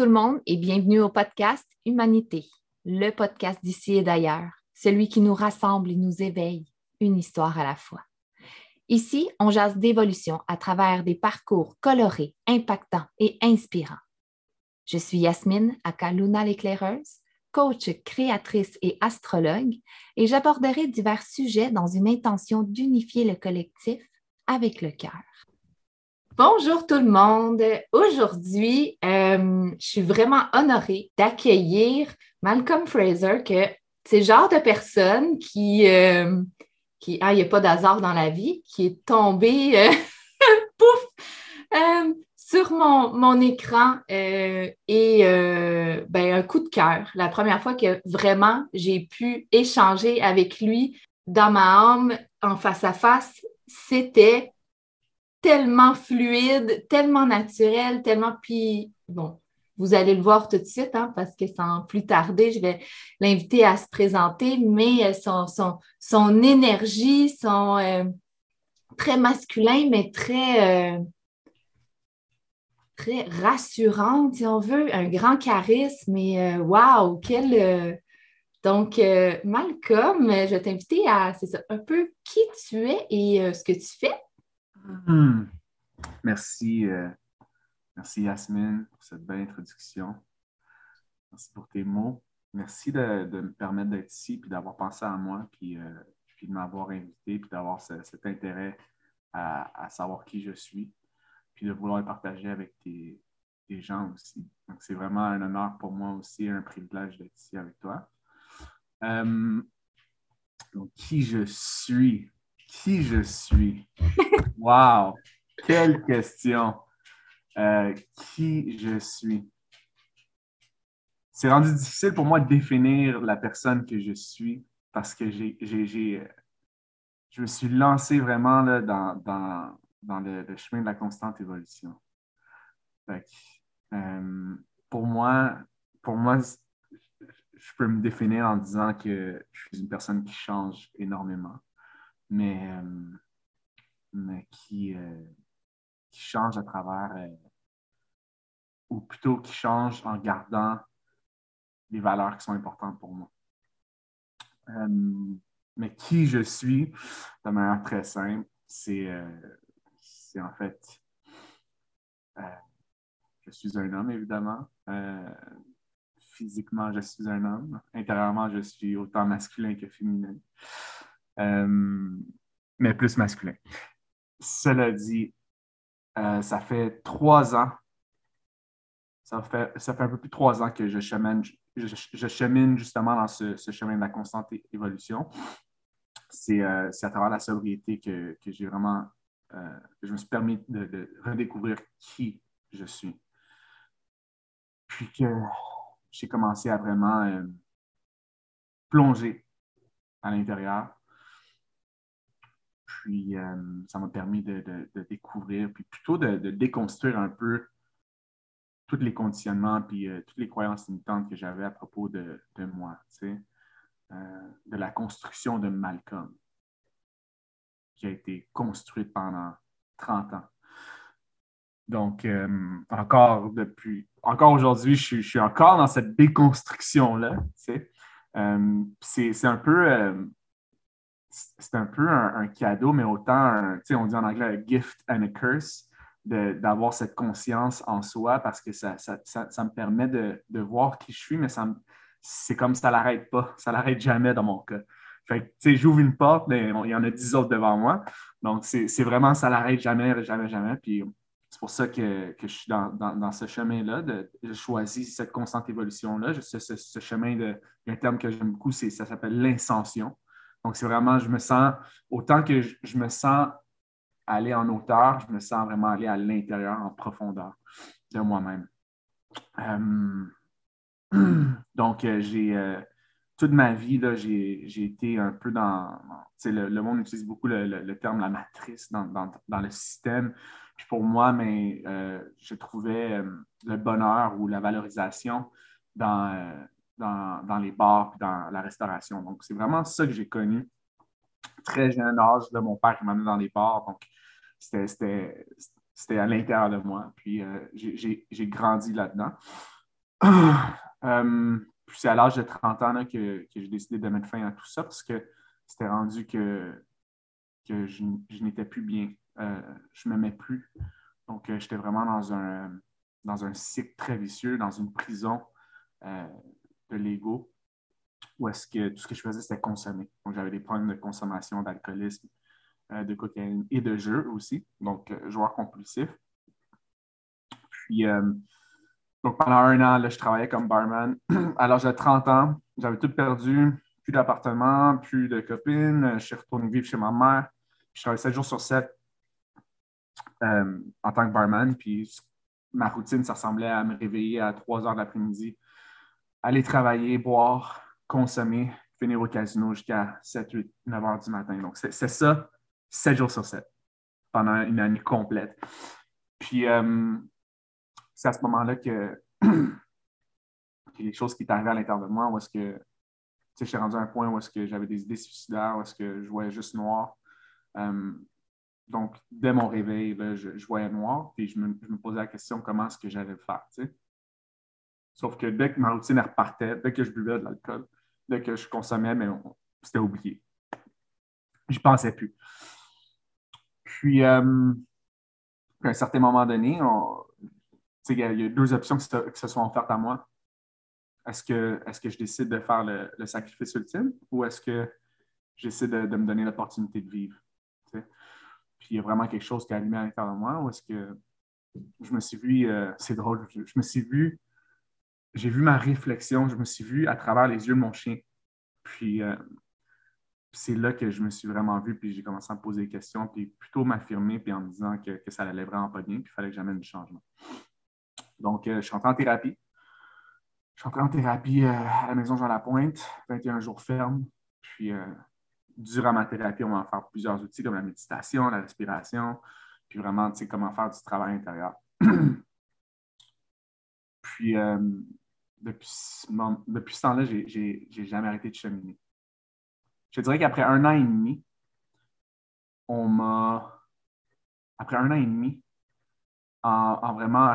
Tout le monde et bienvenue au podcast Humanité, le podcast d'ici et d'ailleurs, celui qui nous rassemble et nous éveille, une histoire à la fois. Ici, on jase d'évolution à travers des parcours colorés, impactants et inspirants. Je suis Yasmine Akaluna l'éclaireuse, coach, créatrice et astrologue, et j'aborderai divers sujets dans une intention d'unifier le collectif avec le cœur. Bonjour tout le monde. Aujourd'hui, euh, je suis vraiment honorée d'accueillir Malcolm Fraser, que c'est le genre de personne qui, euh, qui ah, il n'y a pas d'hasard dans la vie, qui est tombé, euh, pouf, sur mon, mon écran et ben, un coup de cœur. La première fois que vraiment j'ai pu échanger avec lui dans ma âme en face à face, c'était tellement fluide, tellement naturel, tellement. Puis, bon, vous allez le voir tout de suite, hein, parce que sans plus tarder, je vais l'inviter à se présenter, mais euh, son, son, son énergie, son euh, très masculin, mais très, euh, très rassurante, si on veut, un grand charisme. Et waouh, quel. donc, Malcolm, je vais t'inviter à, c'est ça, un peu qui tu es et ce que tu fais. Hmm. Merci, euh, merci Yasmine pour cette belle introduction. Merci pour tes mots. Merci de, me permettre d'être ici, puis d'avoir pensé à moi, puis, euh, de m'avoir invité, puis d'avoir cet intérêt à, savoir qui je suis, puis de vouloir partager avec tes, gens aussi. Donc, c'est vraiment un honneur pour moi aussi, un privilège d'être ici avec toi. Euh, donc, qui je suis? Qui je suis? Wow! Quelle question! Euh, qui je suis? C'est rendu difficile pour moi de définir la personne que je suis parce que j'ai, je me suis lancé vraiment là, dans, dans, le, chemin de la constante évolution. Euh, pour moi, pour moi, je peux me définir en disant que je suis une personne qui change énormément mais, euh, mais qui, euh, qui, change à travers, euh, ou plutôt qui change en gardant les valeurs qui sont importantes pour moi. mais qui je suis, de manière très simple, c'est en fait, je suis un homme, évidemment physiquement, je suis un homme. Intérieurement, je suis autant masculin que féminin. Euh, mais plus masculin. Cela dit, euh, ça fait trois ans, ça fait, un peu plus de trois ans que je chemine, justement dans ce, chemin de la constante évolution. C'est euh, à travers la sobriété que, j'ai vraiment, je me suis permis de, redécouvrir qui je suis. Puis que j'ai commencé à vraiment plonger à l'intérieur puis, euh, ça m'a permis de, découvrir, puis plutôt de, déconstruire un peu tous les conditionnements, puis euh, toutes les croyances limitantes que j'avais à propos de, moi, tu sais, euh, de la construction de Malcolm, qui a été construite pendant 30 ans. Donc, encore depuis, encore aujourd'hui, je, suis encore dans cette déconstruction-là, tu sais. c'est un peu c'est un peu un, cadeau, mais autant, on dit en anglais un gift and a curse, d'avoir cette conscience en soi parce que ça, ça, ça, me permet de, de, voir qui je suis, mais c'est comme ça l'arrête pas. Ça l'arrête jamais dans mon cas. Fait tu sais, j'ouvre une porte, mais il y en a dix autres devant moi. Donc, c'est vraiment, ça l'arrête jamais, jamais, jamais. Puis, c'est pour ça que, que, je suis dans, dans, ce chemin-là. Je choisis cette constante évolution-là. Ce, ce, ce, chemin de. un terme que j'aime beaucoup, ça s'appelle l'incension. Donc, c'est vraiment, je me sens, autant que je, me sens aller en hauteur, je me sens vraiment aller à l'intérieur, en profondeur de moi-même. Euh, donc, euh, j'ai euh, toute ma vie, j'ai été un peu dans. Le, le, monde utilise beaucoup le, terme la matrice dans, le système. Puis pour moi, mais, je trouvais le bonheur ou la valorisation dans, dans, les bars et dans la restauration. Donc, c'est vraiment ça que j'ai connu. Très jeune âge, de mon père qui m'a mis dans les bars. Donc, c'était à l'intérieur de moi. Puis euh, j'ai grandi là-dedans. puis c'est à l'âge de 30 ans que, j'ai décidé de mettre fin à tout ça parce que c'était rendu que, que je, n'étais plus bien. je ne m'aimais plus. Donc, j'étais vraiment dans un, dans un cycle très vicieux, dans une prison de l'ego où est-ce que tout ce que je faisais, c'était consommer. Donc, j'avais des problèmes de consommation, d'alcoolisme, euh, de cocaïne et de jeu aussi. Donc, euh, joueur compulsif. Puis, euh, pendant un an, je travaillais comme barman. L'âge de 30 ans, j'avais tout perdu. Plus d'appartement, plus de copines. Je suis retourné vivre chez ma mère. Je travaillais 7 jours sur 7 en tant que barman. Puis, ma routine, ça ressemblait à me réveiller à 3 heures de l'après-midi, aller travailler, boire, consommer, finir au casino jusqu'à 7, 8, 9 heures du matin. Donc, c'est ça, 7 jours sur 7, pendant une année complète. Puis, euh, c'est à ce moment-là que, a des choses qui arrivées à l'intérieur de moi, où est-ce que, je suis rendu à un point où est-ce que j'avais des idées suicidaires, où est-ce que je voyais juste noir. Euh, donc, dès mon réveil, je, voyais noir, puis je me, posais la question comment est-ce que j'allais le faire. Sauf que dès que ma routine repartait, dès que je buvais de l'alcool, que je consommais, mais c'était oublié. Je pensais plus. Puis, euh, à un certain moment donné, il y, a deux options qui se, sont offertes à moi. Est-ce que, est que je décide de faire le, sacrifice ultime ou est-ce que j'essaie de, de, me donner l'opportunité de vivre? Puis il y a vraiment quelque chose qui a allumé à l'intérieur de moi ou est-ce que je me suis vu, euh, c'est drôle, je, me suis vu j'ai vu ma réflexion, je me suis vu à travers les yeux de mon chien. Puis euh, c'est là que je me suis vraiment vu, puis j'ai commencé à me poser des questions, puis plutôt m'affirmer, puis en me disant que, ça allait vraiment pas bien, puis il fallait que j'amène du changement. Donc, euh, je suis entré en thérapie. Je suis entré en thérapie euh, à la maison Jean-Lapointe, 21 jours ferme. Puis, durant ma thérapie, on va faire plusieurs outils comme la méditation, la respiration, puis vraiment, tu sais, comment faire du travail intérieur. puis, depuis, ce temps-là, je n'ai jamais arrêté de cheminer. Je dirais qu'après un an et demi, on m'a. Après un an et demi, en, vraiment,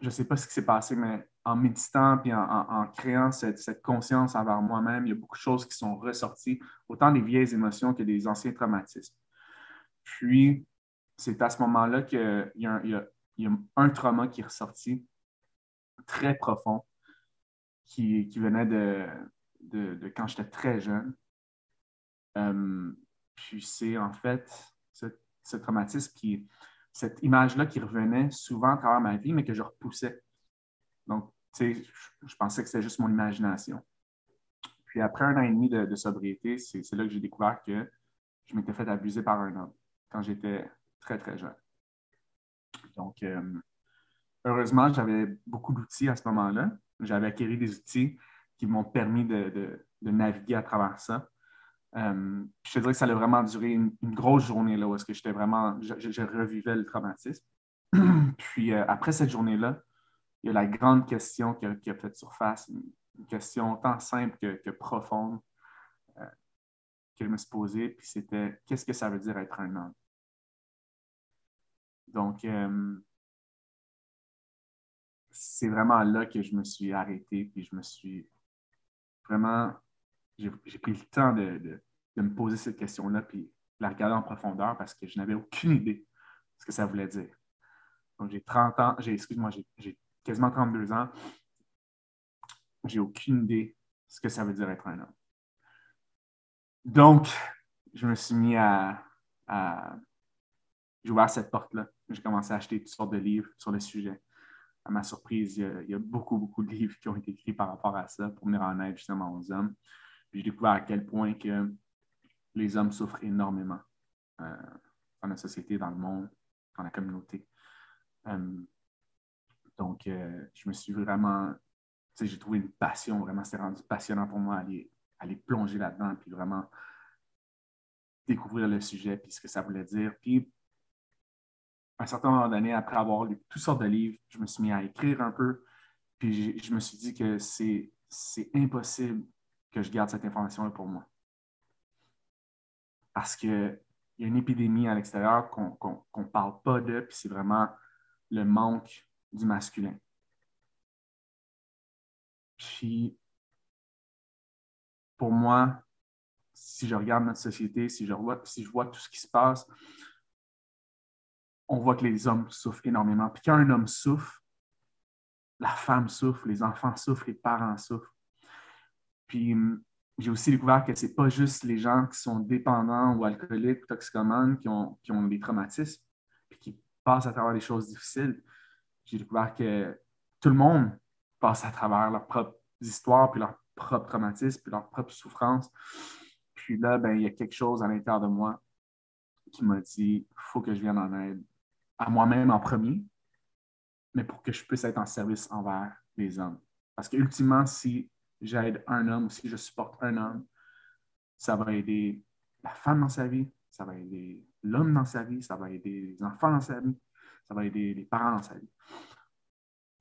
je ne sais pas ce qui s'est passé, mais en méditant et en, créant cette, conscience envers moi-même, il y a beaucoup de choses qui sont ressorties, autant des vieilles émotions que des anciens traumatismes. Puis, c'est à ce moment-là qu'il y, y, a un trauma qui est ressorti très profond qui, venait de, quand j'étais très jeune. Euh, puis c'est en fait ce, traumatisme qui, cette image-là qui revenait souvent à travers ma vie, mais que je repoussais. Donc, tu sais, je, pensais que c'était juste mon imagination. Puis après un an et demi de, sobriété, c'est là que j'ai découvert que je m'étais fait abuser par un homme quand j'étais très, très jeune. Donc, euh, heureusement, j'avais beaucoup d'outils à ce moment-là j'avais acquis des outils qui m'ont permis de, naviguer à travers ça. Euh, je te dirais que ça a vraiment duré une, grosse journée là, où que j'étais vraiment, je, revivais le traumatisme. Puis euh, après cette journée-là, il y a la grande question qui a, fait surface, une, question tant simple que, profonde euh, que je me suis posée, puis c'était qu'est-ce que ça veut dire être un homme? Donc, c'est vraiment là que je me suis arrêté, puis je me suis vraiment, j'ai pris le temps de, me poser cette question-là, puis la regarder en profondeur parce que je n'avais aucune idée de ce que ça voulait dire. Donc, j'ai 30 ans, j'ai, excuse-moi, j'ai quasiment 32 ans. J'ai aucune idée de ce que ça veut dire être un homme. Donc, je me suis mis à, à j'ai ouvert cette porte-là. J'ai commencé à acheter toutes sortes de livres sur le sujet à ma surprise, il y, a, beaucoup, beaucoup de livres qui ont été écrits par rapport à ça pour venir en aide justement aux hommes. Puis j'ai découvert à quel point que les hommes souffrent énormément euh, dans la société, dans le monde, dans la communauté. Euh, donc, euh, je me suis vraiment, tu sais, j'ai trouvé une passion, vraiment, c'était rendu passionnant pour moi aller, aller plonger là-dedans, puis vraiment découvrir le sujet, puis ce que ça voulait dire. Puis un certain moment donné, après avoir lu toutes sortes de livres, je me suis mis à écrire un peu. Puis je me suis dit que c'est impossible que je garde cette information-là pour moi. Parce qu'il il y a une épidémie à l'extérieur qu'on ne parle pas de, puis c'est vraiment le manque du masculin. Puis, pour moi, si je regarde notre société, si je vois tout ce qui se passe, on voit que les hommes souffrent énormément. Puis quand un homme souffre, la femme souffre, les enfants souffrent, les parents souffrent. Puis j'ai aussi découvert que ce n'est pas juste les gens qui sont dépendants ou alcooliques ou toxicomanes qui ont, qui ont des traumatismes et qui passent à travers des choses difficiles. J'ai découvert que tout le monde passe à travers leurs propres histoires, puis leurs propres traumatismes, puis leurs propres souffrances. Puis là, ben, il y a quelque chose à l'intérieur de moi qui m'a dit il faut que je vienne en aide à moi-même en premier, mais pour que je puisse être en service envers les hommes. Parce que ultimement, si j'aide un homme, si je supporte un homme, ça va aider la femme dans sa vie, ça va aider l'homme dans sa vie, ça va aider les enfants dans sa vie, ça va aider les parents dans sa vie.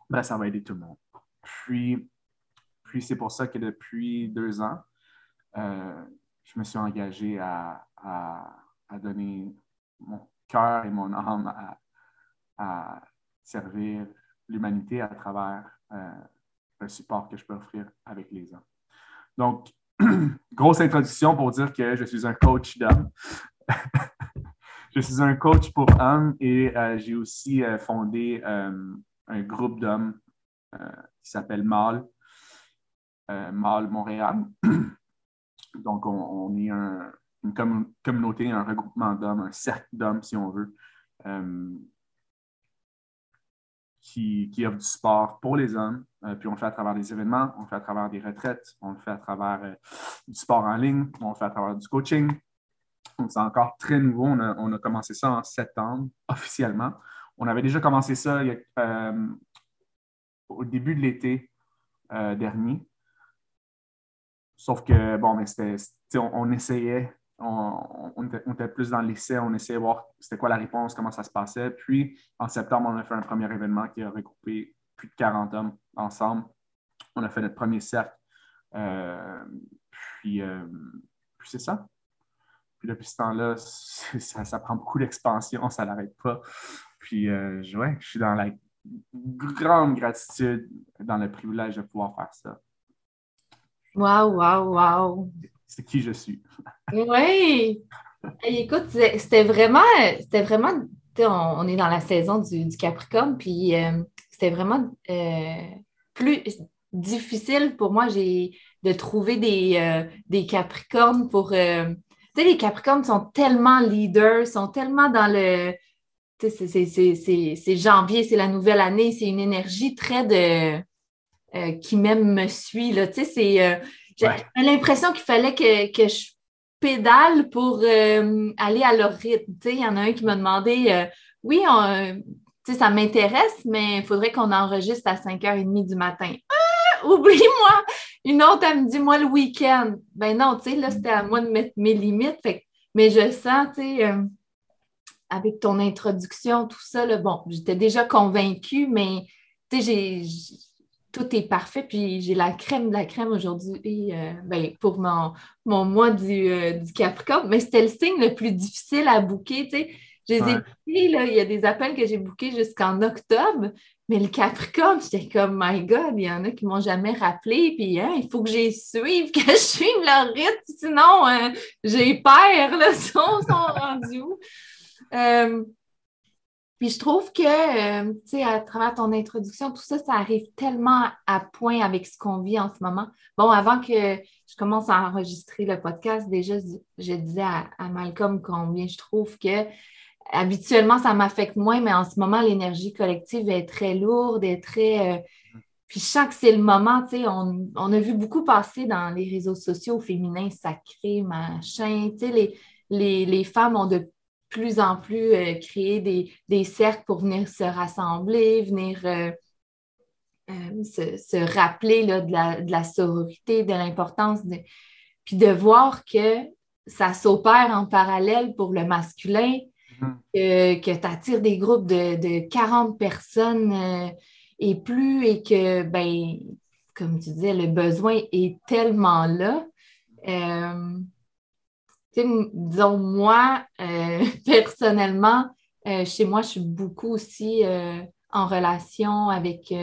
Ben, ça va aider tout le monde. Puis, puis c'est pour ça que depuis deux ans, euh, je me suis engagé à, donner mon cœur et mon âme à, servir l'humanité à travers euh, le support que je peux offrir avec les hommes. Donc, grosse introduction pour dire que je suis un coach d'hommes. je suis un coach pour hommes et euh, j'ai aussi euh, fondé euh, un groupe d'hommes qui s'appelle MAL, MAL Montréal. Donc, on, est une communauté, un regroupement d'hommes, un cercle d'hommes, si on veut, qui, qui, offre du sport pour les hommes. puis on le fait à travers des événements, on le fait à travers des retraites, on le fait à travers du sport en ligne, on le fait à travers du coaching, donc, c'est encore très nouveau. On a, commencé ça en septembre officiellement. On avait déjà commencé ça euh, au début de l'été euh, dernier. Sauf que, bon, mais c'était, on, essayait, on, était, plus dans l'essai, on essayait de voir c'était quoi la réponse, comment ça se passait. Puis, en septembre, on a fait un premier événement qui a regroupé plus de 40 hommes ensemble. On a fait notre premier cercle. Euh, puis c'est ça. Puis depuis ce temps-là, ça, prend beaucoup d'expansion, ça n'arrête pas. Puis euh, je suis dans la grande gratitude, dans le privilège de pouvoir faire ça. Wow, wow, wow. C'est qui je suis. oui. écoute, c'était vraiment, c'était vraiment, on, est dans la saison du, Capricorne, puis euh, c'était vraiment euh, plus difficile pour moi de trouver des, des Capricornes pour tu sais, les Capricornes sont tellement leaders, sont tellement dans le. Tu sais, c'est janvier, c'est la nouvelle année, c'est une énergie très de. Euh, qui même me suit, là. C'est. Euh, j'ai l'impression qu'il fallait que, je pédale pour euh, aller à leur rythme. Il y en a un qui m'a demandé Oui, tu sais, ça m'intéresse, mais il faudrait qu'on enregistre à 5h30 du matin. Ah, oublie-moi! Une autre, elle me dit, moi, le week-end. Ben non, tu sais, là, c'était à moi de mettre mes limites. mais je sens, tu sais, euh, avec ton introduction, tout ça, bon, j'étais déjà convaincue, mais tu sais, tout est parfait. Puis j'ai la crème de la crème aujourd'hui euh, ben, pour mon, mon mois du, euh, du Capricorne. Mais c'était le signe le plus difficile à bouquer. Tu sais. Je les ai là, il y a des appels que j'ai bookés jusqu'en octobre, mais le Capricorne, j'étais comme, my God, il y en a qui ne m'ont jamais rappelé, puis hein, il faut que j'y suive, que je suive leur rythme, sinon euh, j'ai peur, là, son, son rendu euh, puis je trouve que, euh, tu sais, à travers ton introduction, tout ça, ça arrive tellement à point avec ce qu'on vit en ce moment. Bon, avant que je commence à enregistrer le podcast, déjà, je disais à, Malcolm combien je trouve que habituellement, ça m'affecte moins, mais en ce moment, l'énergie collective est très lourde, est très. Euh, puis je sens que c'est le moment, tu sais, on, a vu beaucoup passer dans les réseaux sociaux féminins sacrés, machin, tu sais, les, femmes ont de plus en plus euh, créé des, cercles pour venir se rassembler, venir euh, se, rappeler là, de, la, de, la, sororité, de l'importance de. Puis de voir que ça s'opère en parallèle pour le masculin, que, tu attires des groupes de, 40 personnes euh, et plus et que, ben, comme tu disais, le besoin est tellement là. Disons, moi, euh, personnellement, euh, chez moi, je suis beaucoup aussi euh, en relation avec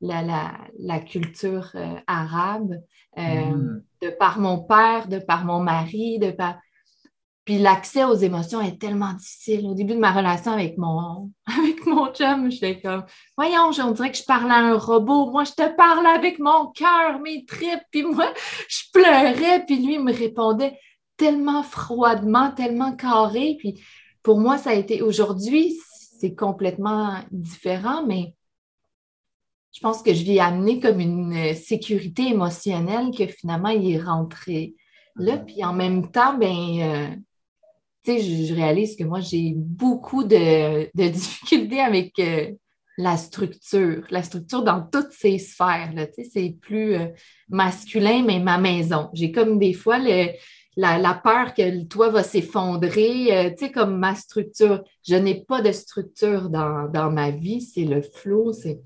la, culture arabe, mm. de par mon père, de par mon mari, de par... Puis l'accès aux émotions est tellement difficile. Au début de ma relation avec mon, avec mon chum, j'étais comme, voyons, on dirait que je parle à un robot. Moi, je te parle avec mon cœur, mes tripes. Puis moi, je pleurais, puis lui me répondait tellement froidement, tellement carré. Puis pour moi, ça a été aujourd'hui, c'est complètement différent, mais je pense que je l'ai amené comme une sécurité émotionnelle que finalement, il est rentré là. Puis en même temps, ben, euh, tu sais, je, réalise que moi, j'ai beaucoup de, difficultés avec euh, la structure, la structure dans toutes ces sphères. C'est plus euh, masculin, mais ma maison. J'ai comme des fois le, la, peur que le toit va s'effondrer, euh, tu sais, comme ma structure. Je n'ai pas de structure dans, ma vie, c'est le flot, c'est.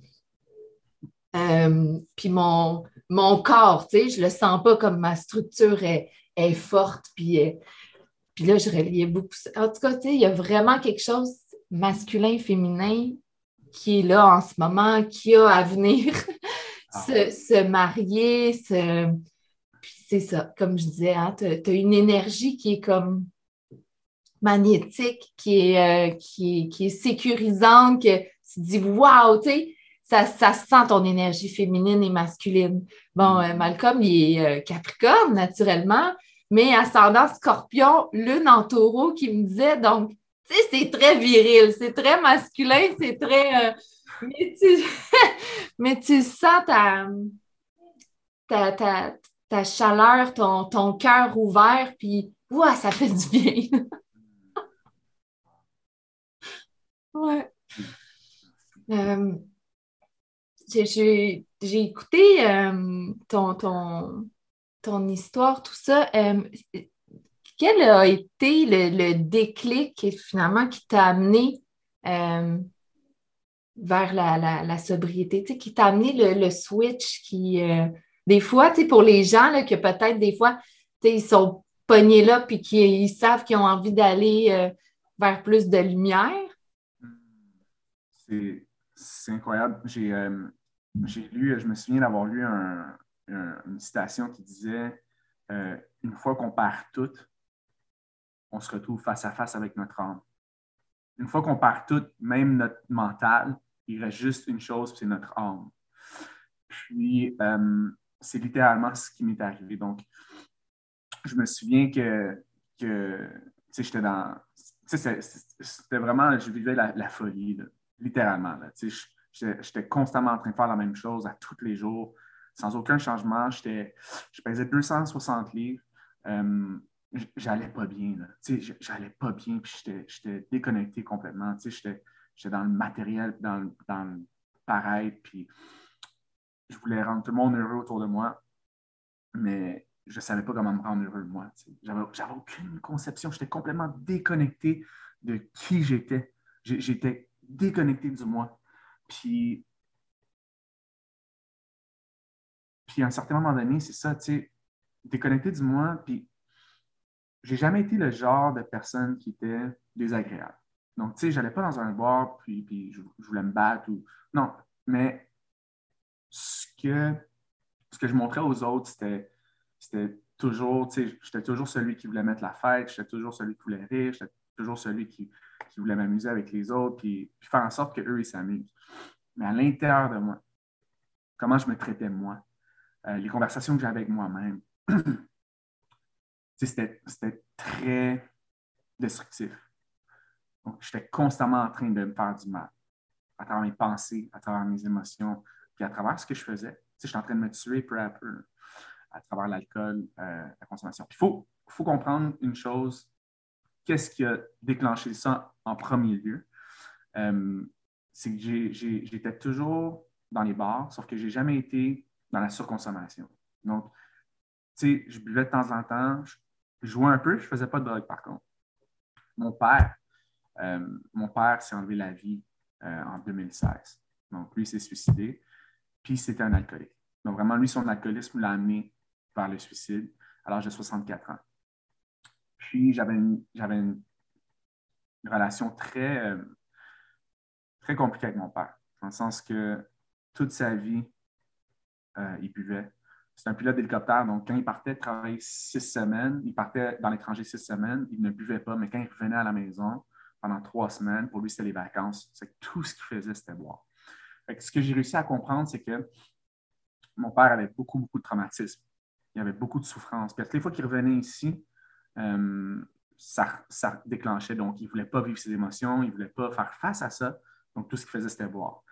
Euh, puis mon, mon corps, tu sais, je le sens pas comme ma structure est, forte, puis, euh, puis là, je reliais beaucoup. En tout cas, tu sais, il y a vraiment quelque chose masculin, féminin qui est là en ce moment, qui a à venir ah. se, se, marier, se, c'est ça, comme je disais, hein, tu as, une énergie qui est comme magnétique, qui est, euh, qui, est sécurisante, que tu te dis waouh, tu sais, ça, ça sent ton énergie féminine et masculine. Bon, euh, Malcolm, il est euh, Capricorne, naturellement, mais ascendant Scorpion, lune en taureau qui me disait, donc, tu sais, c'est très viril, c'est très masculin, c'est très. mais, tu... mais tu sens ta, ta chaleur, ton, ton cœur ouvert, puis ouah, ça fait du bien. ouais. Euh, j'ai écouté euh, ton, ton, ton, histoire, tout ça. Euh, quel a été le, déclic finalement qui t'a amené vers la, la, sobriété, qui t'a amené le, le, switch qui, des fois, tu sais, pour les gens là, que peut-être des fois, tu sais, ils sont pognés là puis qu'ils savent qu'ils ont envie d'aller euh, vers plus de lumière. C'est incroyable. Euh, j'ai lu, je me souviens d'avoir lu une citation qui disait euh, Une fois qu'on perd tout, on se retrouve face à face avec notre âme. Une fois qu'on perd tout, même notre mental, il reste juste une chose, c'est notre âme. Puis, c'est littéralement ce qui m'est arrivé. Donc, je me souviens que, que j'étais dans. C'était vraiment, je vivais la, folie, littéralement. J'étais constamment en train de faire la même chose à tous les jours, sans aucun changement. Je pesais 260 livres. Euh, j'allais pas bien. J'allais pas bien, puis j'étais déconnecté complètement. J'étais dans le matériel, dans, dans le pareil, puis je voulais rendre tout le monde heureux autour de moi, mais je ne savais pas comment me rendre heureux moi. J'avais aucune conception. J'étais complètement déconnecté de qui j'étais. J'étais déconnecté du moi. Puis, puis à un certain moment donné, c'est ça, tu sais, déconnecté du moi, puis j'ai jamais été le genre de personne qui était désagréable. Donc, tu sais, j'allais pas dans un bar, puis, puis je, je voulais me battre ou... Non, mais ce que, ce que je montrais aux autres, c'était, toujours, tu sais, j'étais toujours celui qui voulait mettre la fête, j'étais toujours celui qui voulait rire, j'étais toujours celui qui, qui voulait m'amuser avec les autres, puis, faire en sorte qu'eux, ils s'amusent. Mais à l'intérieur de moi, comment je me traitais moi, euh, les conversations que j'avais avec moi-même, c'était, c'était très destructif. Donc, j'étais constamment en train de me faire du mal à travers mes pensées, à travers mes émotions, puis à travers ce que je faisais, je suis en train de me tuer peu à peu à travers l'alcool, euh, la consommation. il faut, comprendre une chose. Qu'est-ce qui a déclenché ça en premier lieu? Euh, c'est que j'étais toujours dans les bars, sauf que je n'ai jamais été dans la surconsommation. Donc, tu sais, je buvais de temps en temps, je, jouais un peu, je ne faisais pas de drogue par contre. Mon père, euh, mon père s'est enlevé la vie en 2016. Donc, lui, s'est suicidé. Puis c'était un alcoolique. Donc vraiment, lui, son alcoolisme l'a amené vers le suicide à l'âge de 64 ans. Puis j'avais une, relation très, euh, très compliquée avec mon père, dans le sens que toute sa vie, euh, il buvait. C'est un pilote d'hélicoptère, donc quand il partait travailler six semaines, il partait dans l'étranger six semaines, il ne buvait pas, mais quand il revenait à la maison pendant trois semaines, pour lui, c'était les vacances. C'est tout ce qu'il faisait, c'était boire. Ce que j'ai réussi à comprendre, c'est que mon père avait beaucoup, beaucoup de traumatisme. Il avait beaucoup de souffrance. Puis toutes les fois qu'il revenait ici, euh, ça, ça, déclenchait. Donc, il ne voulait pas vivre ses émotions, il ne voulait pas faire face à ça. Donc, tout ce qu'il faisait, c'était boire.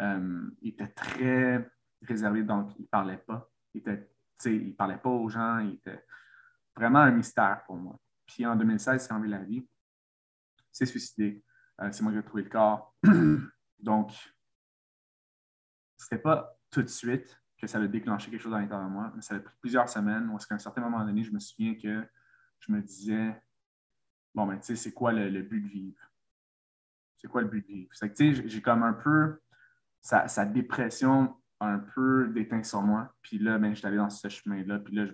Euh, il était très réservé, donc il ne parlait pas. Il ne parlait pas aux gens. Il était vraiment un mystère pour moi. Puis en 2016, il s'est enlevé la vie. Il s'est suicidé. Euh, c'est moi qui ai trouvé le corps. donc, ce n'était pas tout de suite que ça a déclenché quelque chose à l'intérieur de moi, mais ça a pris plusieurs semaines où, à un certain moment donné, je me souviens que je me disais, bon, ben, tu sais, c'est quoi le, but de vivre? C'est quoi le but de vivre? C'est que, tu sais, j'ai comme un peu, sa, sa dépression un peu déteint sur moi. Puis là, ben, j'étais allé dans ce chemin-là. Puis là,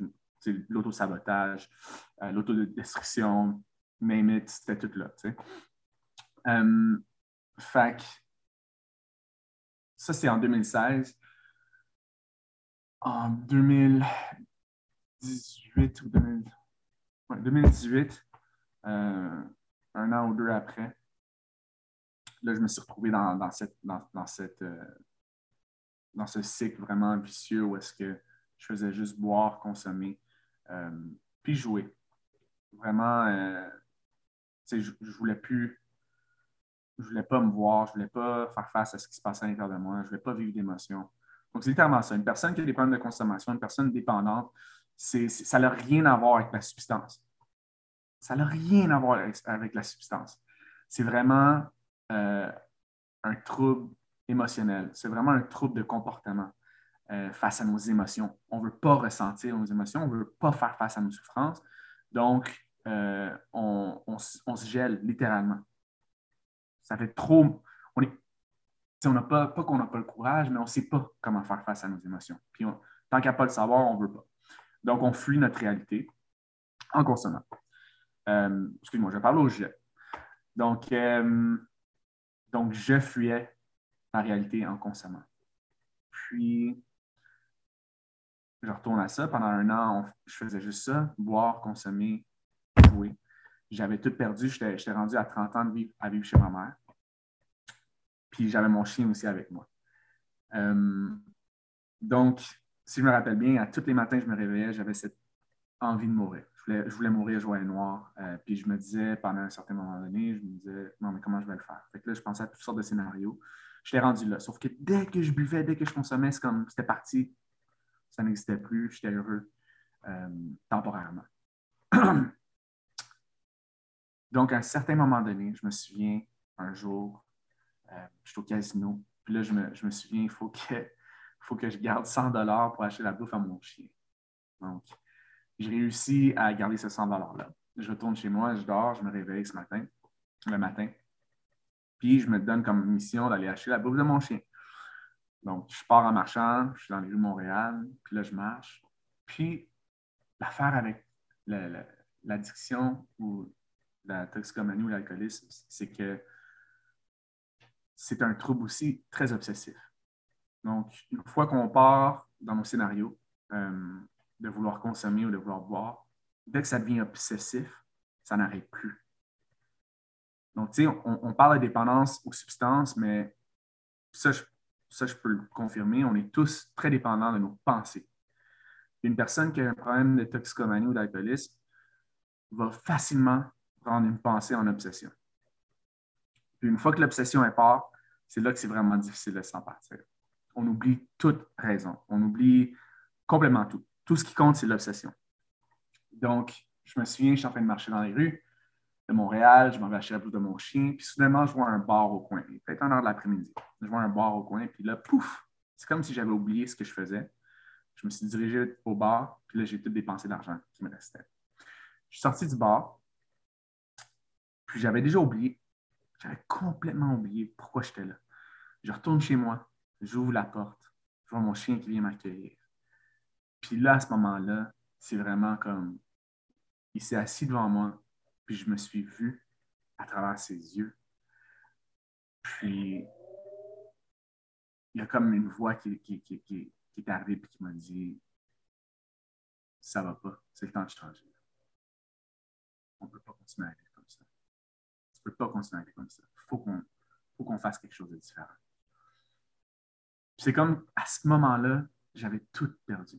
l'auto-sabotage, euh, l'autodestruction, name it, c'était tout là, tu sais. Um, ça, c'est en 2016. En 2018 ou 2018, euh, un an ou deux après, là, je me suis retrouvé dans, cette, dans, cette, euh, dans ce cycle vraiment vicieux où est-ce que je faisais juste boire, consommer, euh, puis jouer. Vraiment, je, je voulais plus, je voulais pas me voir, je voulais pas faire face à ce qui se passait à l'intérieur de moi, je voulais pas vivre d'émotions. Donc, c'est littéralement ça. Une personne qui a des problèmes de consommation, une personne dépendante, ça n'a rien à voir avec la substance. Ça n'a rien à voir avec, la substance. C'est vraiment euh, un trouble émotionnel. C'est vraiment un trouble de comportement euh, face à nos émotions. On ne veut pas ressentir nos émotions, on ne veut pas faire face à nos souffrances. Donc, euh, on, se gèle littéralement. Ça fait trop. On est, on n'a pas, pas qu'on n'a pas le courage, mais on ne sait pas comment faire face à nos émotions. Puis tant qu'il n'y a pas le savoir, on ne veut pas. Donc, on fuit notre réalité en consommant. Euh, excuse-moi, je parle au je. Donc, euh, donc, je fuyais la réalité en consommant. Puis, je retourne à ça. Pendant un an, je faisais juste ça, boire, consommer, jouer. J'avais tout perdu. J'étais rendu à 30 ans de vivre, à vivre chez ma mère. Puis j'avais mon chien aussi avec moi. Euh, donc, si je me rappelle bien, à tous les matins, je me réveillais, j'avais cette envie de mourir. Je voulais, mourir joie et noir. Euh, puis je me disais, pendant un certain moment donné, je me disais, non, mais comment je vais le faire? Fait que là, je pensais à toutes sortes de scénarios. Je l'ai rendu là. Sauf que dès que je buvais, dès que je consommais, c'est comme c'était parti. Ça n'existait plus. J'étais heureux euh, temporairement. Donc, à un certain moment donné, je me souviens, un jour, euh, je suis au casino. Puis là, je me, souviens, il faut que, faut que je garde 100 dollars pour acheter la bouffe à mon chien. Donc, j'ai réussi à garder ce 100 $-là. Je retourne chez moi, je dors, je me réveille ce matin, le matin. Puis, je me donne comme mission d'aller acheter la bouffe de mon chien. Donc, je pars en marchant, je suis dans les rues de Montréal, puis là, je marche. Puis, l'affaire avec l'addiction ou la toxicomanie ou l'alcoolisme, c'est que c'est un trouble aussi très obsessif. Donc, une fois qu'on part dans nos scénarios euh, de vouloir consommer ou de vouloir boire, dès que ça devient obsessif, ça n'arrête plus. Donc, tu sais, on, parle de dépendance aux substances, mais ça ça, je peux le confirmer, on est tous très dépendants de nos pensées. Une personne qui a un problème de toxicomanie ou d'alcoolisme va facilement prendre une pensée en obsession une fois que l'obsession est part, c'est là que c'est vraiment difficile de s'en partir. On oublie toute raison. On oublie complètement tout. Tout ce qui compte, c'est l'obsession. Donc, je me souviens, je suis en train de marcher dans les rues de Montréal, je m'en vais la bouffe de mon chien, puis soudainement, je vois un bar au coin. Peut-être en heure de l'après-midi. Je vois un bar au coin, puis là, pouf, c'est comme si j'avais oublié ce que je faisais. Je me suis dirigé au bar, puis là, j'ai tout dépensé l'argent qui me restait. Je suis sorti du bar, puis j'avais déjà oublié j'avais complètement oublié pourquoi j'étais là. Je retourne chez moi, j'ouvre la porte, je vois mon chien qui vient m'accueillir. Puis là, à ce moment-là, c'est vraiment comme il s'est assis devant moi, puis je me suis vu à travers ses yeux. Puis, il y a comme une voix qui, qui, qui, qui est arrivée et qui m'a dit Ça va pas, c'est le temps de changer. On ne peut pas continuer à comme ça. Tu ne peux pas continuer à comme ça. Il faut qu'on faut qu'on fasse quelque chose de différent. C'est comme à ce moment-là, j'avais tout perdu.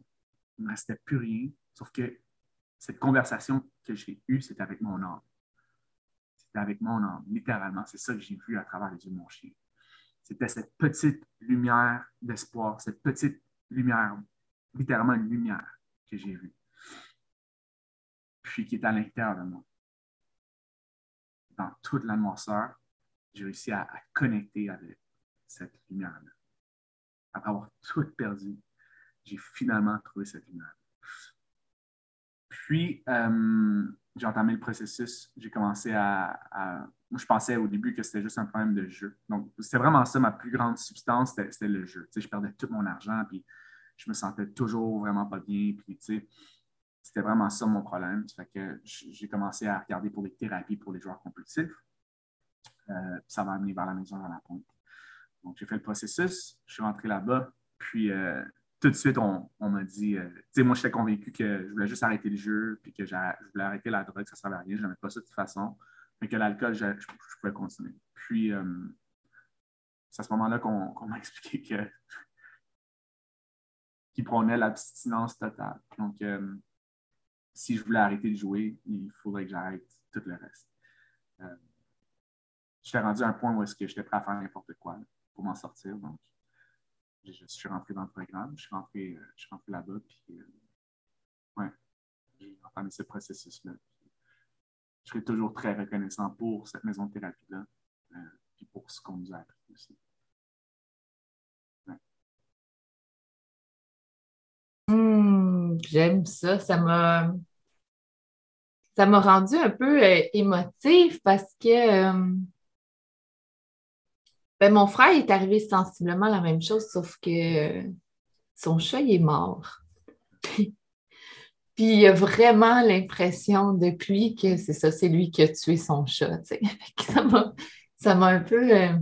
Il ne me restait plus rien, sauf que cette conversation que j'ai eue, c'était avec mon âme. C'était avec mon âme, littéralement. C'est ça que j'ai vu à travers les yeux de mon chien. C'était cette petite lumière d'espoir, cette petite lumière, littéralement une lumière que j'ai vue, puis qui est à l'intérieur de moi. Dans toute la noirceur, j'ai réussi à, connecter avec cette lumière-là. Après avoir tout perdu, j'ai finalement trouvé cette lumière. Puis, euh, j'ai entamé le processus. J'ai commencé à, Moi, je pensais au début que c'était juste un problème de jeu. Donc, c'était vraiment ça, ma plus grande substance, c'était le jeu. Tu sais, je perdais tout mon argent, puis je me sentais toujours vraiment pas bien. Puis, tu sais, c'était vraiment ça mon problème. Ça fait que j'ai commencé à regarder pour des thérapies pour les joueurs compulsifs. Euh, ça m'a amené vers la maison à la pointe. Donc, j'ai fait le processus, je suis rentré là-bas, puis euh, tout de suite, on, m'a dit, euh, tu sais, moi, j'étais convaincu que je voulais juste arrêter le jeu, puis que je voulais arrêter la drogue, ça ne servait à rien, je n'aimais pas ça de toute façon, mais que l'alcool, je, pouvais continuer. Puis, c'est à ce moment-là qu'on m'a expliqué que qu'il prônait l'abstinence totale. Donc, si je voulais arrêter de jouer, il faudrait que j'arrête tout le reste. j'étais rendu à un point où est-ce que j'étais prêt à faire n'importe quoi pour m'en sortir. Donc, je, suis rentré dans le programme, je suis rentré, euh, là-bas, puis euh, ouais, j'ai entamé ce processus-là. Je serai toujours très reconnaissant pour cette maison de thérapie-là, euh, pour ce qu'on nous a appris aussi. Hmm, j'aime ça. Ça m'a ça m'a rendu un peu émotif parce que ben, mon frère est arrivé sensiblement la même chose, sauf que son chat est mort. Puis il a vraiment l'impression depuis que c'est ça, c'est lui qui a tué son chat. ça m'a un peu euh,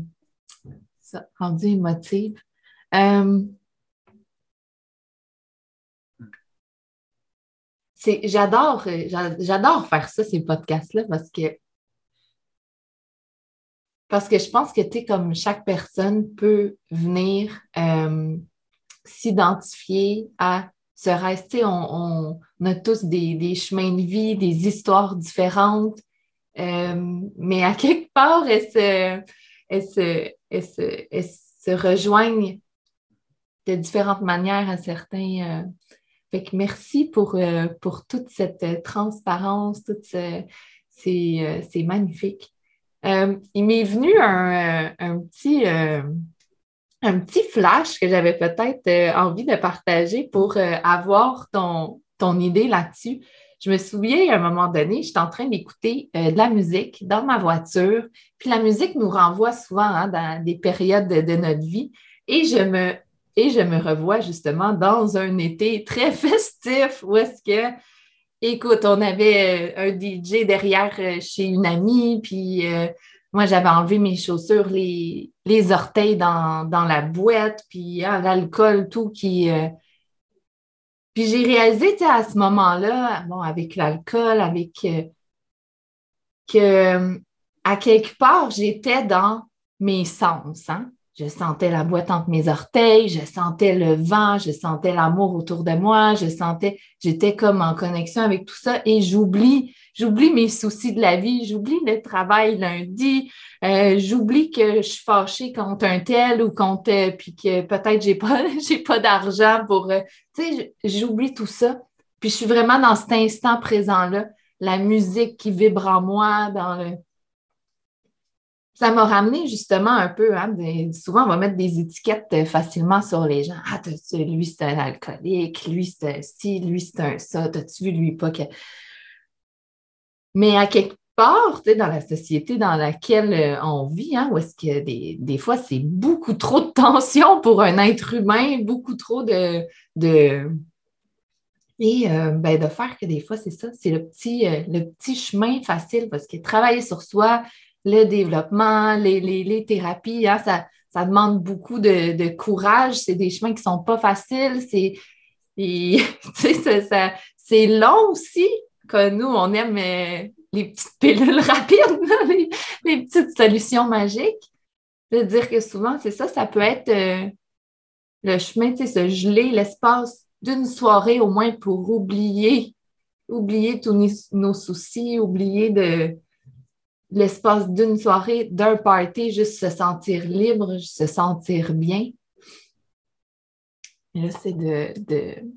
rendu émotive. J'adore, j'adore faire ça, ces podcasts-là, parce que parce que je pense que, tu comme chaque personne peut venir euh, s'identifier à ce reste. On, on, a tous des, chemins de vie, des histoires différentes, euh, mais à quelque part, elles se, rejoignent de différentes manières à certains. Euh, fait que merci pour, pour toute cette transparence, tout c'est magnifique. Euh, il m'est venu un, euh, petit, euh, un petit flash que j'avais peut-être envie de partager pour avoir ton, ton idée là-dessus. Je me souviens, à un moment donné, j'étais en train d'écouter de la musique dans ma voiture. Puis la musique nous renvoie souvent hein, dans des périodes de, de, notre vie. Et je me et je me revois justement dans un été très festif où est-ce que Écoute, on avait euh, un DJ derrière euh, chez une amie, puis euh, moi, j'avais enlevé mes chaussures, les, orteils dans, la boîte, puis ah, l'alcool, tout qui. Puis j'ai réalisé, à ce moment-là, bon, avec l'alcool, avec. que à quelque part, j'étais dans mes sens. Hein? Je sentais la boîte entre mes orteils, je sentais le vent, je sentais l'amour autour de moi, je sentais, j'étais comme en connexion avec tout ça et j'oublie, j'oublie mes soucis de la vie, j'oublie le travail lundi, euh, j'oublie que je suis fâchée contre un tel ou contre, puis que peut-être j'ai pas, j'ai pas d'argent pour, euh, tu sais, j'oublie tout ça. Puis je suis vraiment dans cet instant présent-là, la musique qui vibre en moi, dans le, ça m'a ramené justement un peu, hein, souvent on va mettre des étiquettes euh, facilement sur les gens. Ah, lui c'est un alcoolique, lui c'est un ci, lui c'est un ça, t'as-tu vu lui pas que. Mais à quelque part, dans la société dans laquelle euh, on vit, hein, où est-ce que des, fois c'est beaucoup trop de tension pour un être humain, beaucoup trop de, de Et euh, ben, de faire que des fois, c'est ça, c'est le petit, le petit chemin facile parce que travailler sur soi, le développement, les, thérapies, hein, ça, ça demande beaucoup de, courage. C'est des chemins qui ne sont pas faciles. C'est, c'est long aussi que nous, on aime euh, les petites pilules rapides, les, petites solutions magiques. De dire que souvent, c'est ça, ça peut être le chemin, se geler l'espace d'une soirée au moins pour oublier, oublier tous nos soucis, oublier de l'espace d'une soirée, d'un party, juste se sentir libre, se sentir bien. Et là, c'est de, de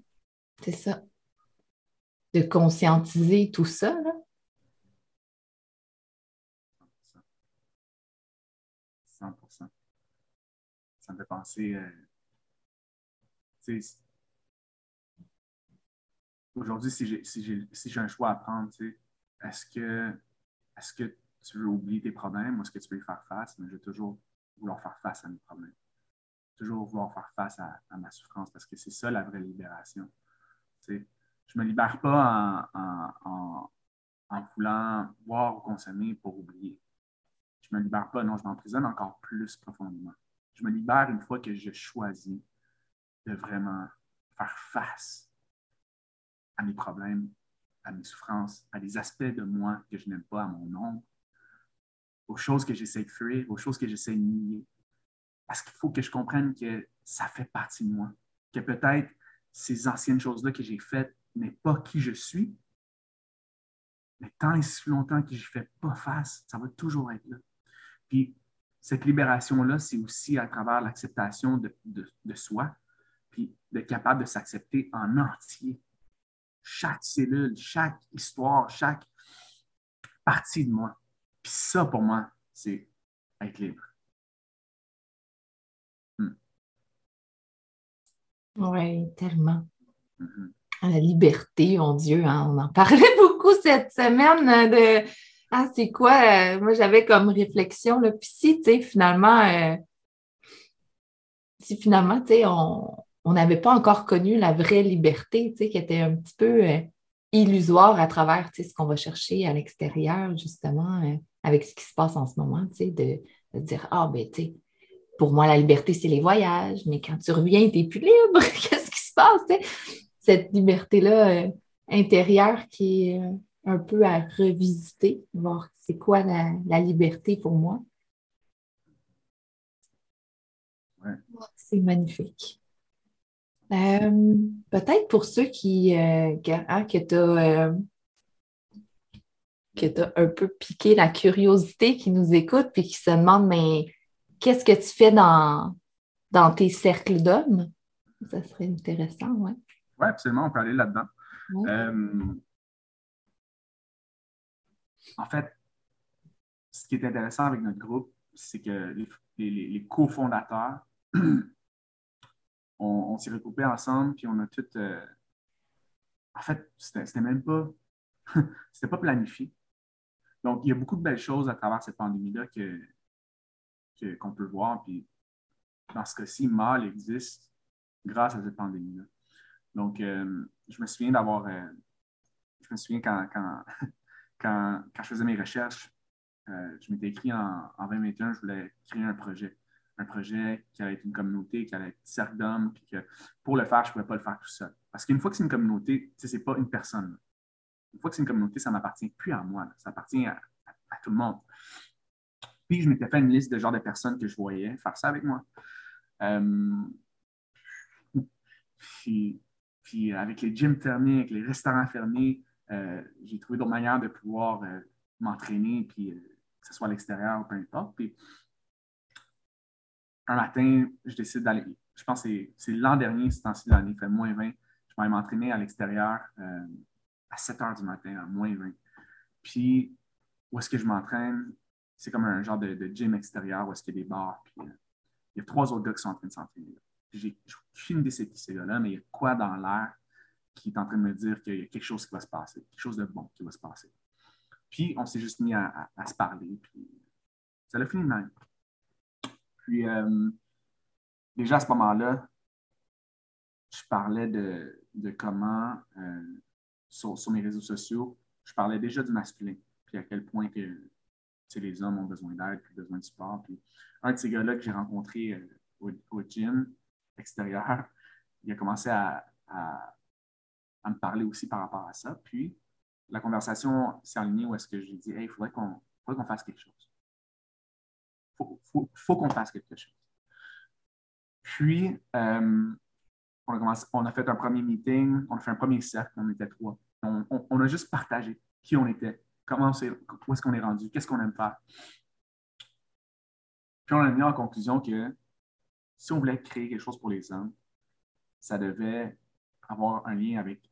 c'est ça, de conscientiser tout ça. Là. 100%. Ça me fait penser, euh, aujourd'hui, si j'ai si un choix à prendre, est-ce que, est que tu veux oublier tes problèmes ou est-ce que tu veux y faire face? Mais je vais toujours vouloir faire face à mes problèmes. Toujours vouloir faire face à, ma souffrance parce que c'est ça la vraie libération. je ne me libère pas en, en, voulant boire ou consommer pour oublier. Je ne me libère pas, non, je m'emprisonne encore plus profondément. Je me libère une fois que je choisis de vraiment faire face à mes problèmes, à mes souffrances, à des aspects de moi que je n'aime pas, à mon ombre, aux choses que j'essaie de fuir, aux choses que j'essaie de nier. Parce qu'il faut que je comprenne que ça fait partie de moi, que peut-être ces anciennes choses-là que j'ai faites n'est pas qui je suis, mais tant et si longtemps que je ne fais pas face, ça va toujours être là. Puis cette libération-là, c'est aussi à travers l'acceptation de, de, soi, puis d'être capable de s'accepter en entier. Chaque cellule, chaque histoire, chaque partie de moi. Puis ça, pour moi, c'est être libre. Hmm. Oui, tellement. Mm-hmm. La liberté, mon Dieu, hein, on en parlait beaucoup cette semaine de Ah, c'est quoi? Euh, moi, j'avais comme réflexion, là, puis si, tu sais, finalement, euh, si finalement, tu sais, on, on n'avait pas encore connu la vraie liberté, tu sais, qui était un petit peu euh, illusoire à travers ce qu'on va chercher à l'extérieur, justement, euh, avec ce qui se passe en ce moment, tu sais, de, dire Ah, ben, tu sais, pour moi, la liberté, c'est les voyages, mais quand tu reviens, tu n'es plus libre. Qu'est-ce qui se passe? Cette liberté-là euh, intérieure qui est un peu à revisiter, voir c'est quoi la, liberté pour moi. C'est magnifique. Euh, peut-être pour ceux qui, euh, hein, que tu as, euh, un peu piqué la curiosité, qui nous écoutent et qui se demandent, mais qu'est-ce que tu fais dans, dans tes cercles d'hommes? Ça serait intéressant, oui. Oui, absolument, on peut aller là-dedans. en fait, ce qui est intéressant avec notre groupe, c'est que les, les, les cofondateurs on, s'est regroupés ensemble, puis on a tout. Euh, en fait, c'était même pas. c'était pas planifié. Donc, il y a beaucoup de belles choses à travers cette pandémie-là qu'on peut voir. Puis, dans ce cas-ci, mal existe grâce à cette pandémie-là. Donc, euh, je me souviens d'avoir. Euh, je me souviens quand, quand, je faisais mes recherches, je m'étais écrit en, en 2021, je voulais créer un projet un projet qui allait être une communauté, qui allait être cercle d'hommes, puis que pour le faire, je ne pouvais pas le faire tout seul. Parce qu'une fois que c'est une communauté, ce n'est pas une personne. Une fois que c'est une communauté, ça ne m'appartient plus à moi, ça appartient à, tout le monde. Puis je m'étais fait une liste de genre de personnes que je voyais faire ça avec moi. Euh, puis, avec les gyms fermés, avec les restaurants fermés, euh, j'ai trouvé d'autres manières de pouvoir euh, m'entraîner, puis que ce soit à l'extérieur ou peu importe. Puis un matin, je décide d'aller, je pense que c'est l'an dernier, c'est temps-ci l'année, il fait moins 20. Je vais m'entraîner à l'extérieur à 7 heures du matin, à moins 20. Puis, où est-ce que je m'entraîne? C'est comme un genre de, gym extérieur où est-ce qu'il y a des bars. Puis, euh, il y a trois autres gars qui sont en train de s'entraîner. J'ai aucune idée c'est qui ces gars-là, mais il y a quoi dans l'air qui est en train de me dire qu'il y a quelque chose qui va se passer, quelque chose de bon qui va se passer? Puis, on s'est juste mis à, se parler. Puis, ça l'a fini de même. Puis, euh, déjà à ce moment-là, je parlais de comment, sur, mes réseaux sociaux, je parlais déjà du masculin, puis à quel point que les hommes ont besoin d'aide, puis besoin de support. Puis un de ces gars-là que j'ai rencontré au, gym extérieur, il a commencé à, me parler aussi par rapport à ça. Puis la conversation s'est alignée où est-ce que j'ai dit Hey, il faudrait qu'on fasse quelque chose. Il faut, qu'on fasse quelque chose. Puis, euh, on, a fait un premier meeting, on a fait un premier cercle, on était trois. On, a juste partagé qui on était, comment où est-ce qu'on est rendu, qu'est-ce qu'on aime faire. Puis on a mis en conclusion que si on voulait créer quelque chose pour les hommes, ça devait avoir un lien avec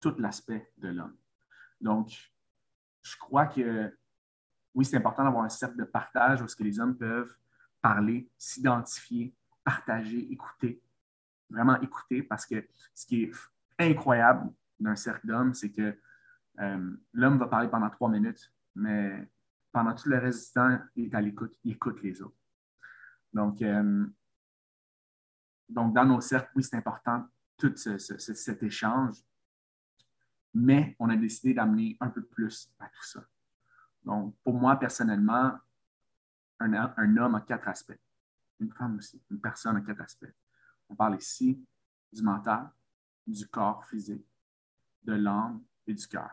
tout l'aspect de l'homme. Donc, je crois que oui, c'est important d'avoir un cercle de partage où ce que les hommes peuvent parler, s'identifier, partager, écouter, vraiment écouter, parce que ce qui est incroyable d'un cercle d'hommes, c'est que euh, l'homme va parler pendant trois minutes, mais pendant tout le reste du temps, il est à l'écoute, il écoute les autres. Donc, euh, donc, dans nos cercles, oui, c'est important tout cet échange, mais on a décidé d'amener un peu plus à tout ça. Donc, pour moi, personnellement, un, homme a quatre aspects. Une femme aussi. Une personne a quatre aspects. On parle ici du mental, du corps physique, de l'âme et du cœur.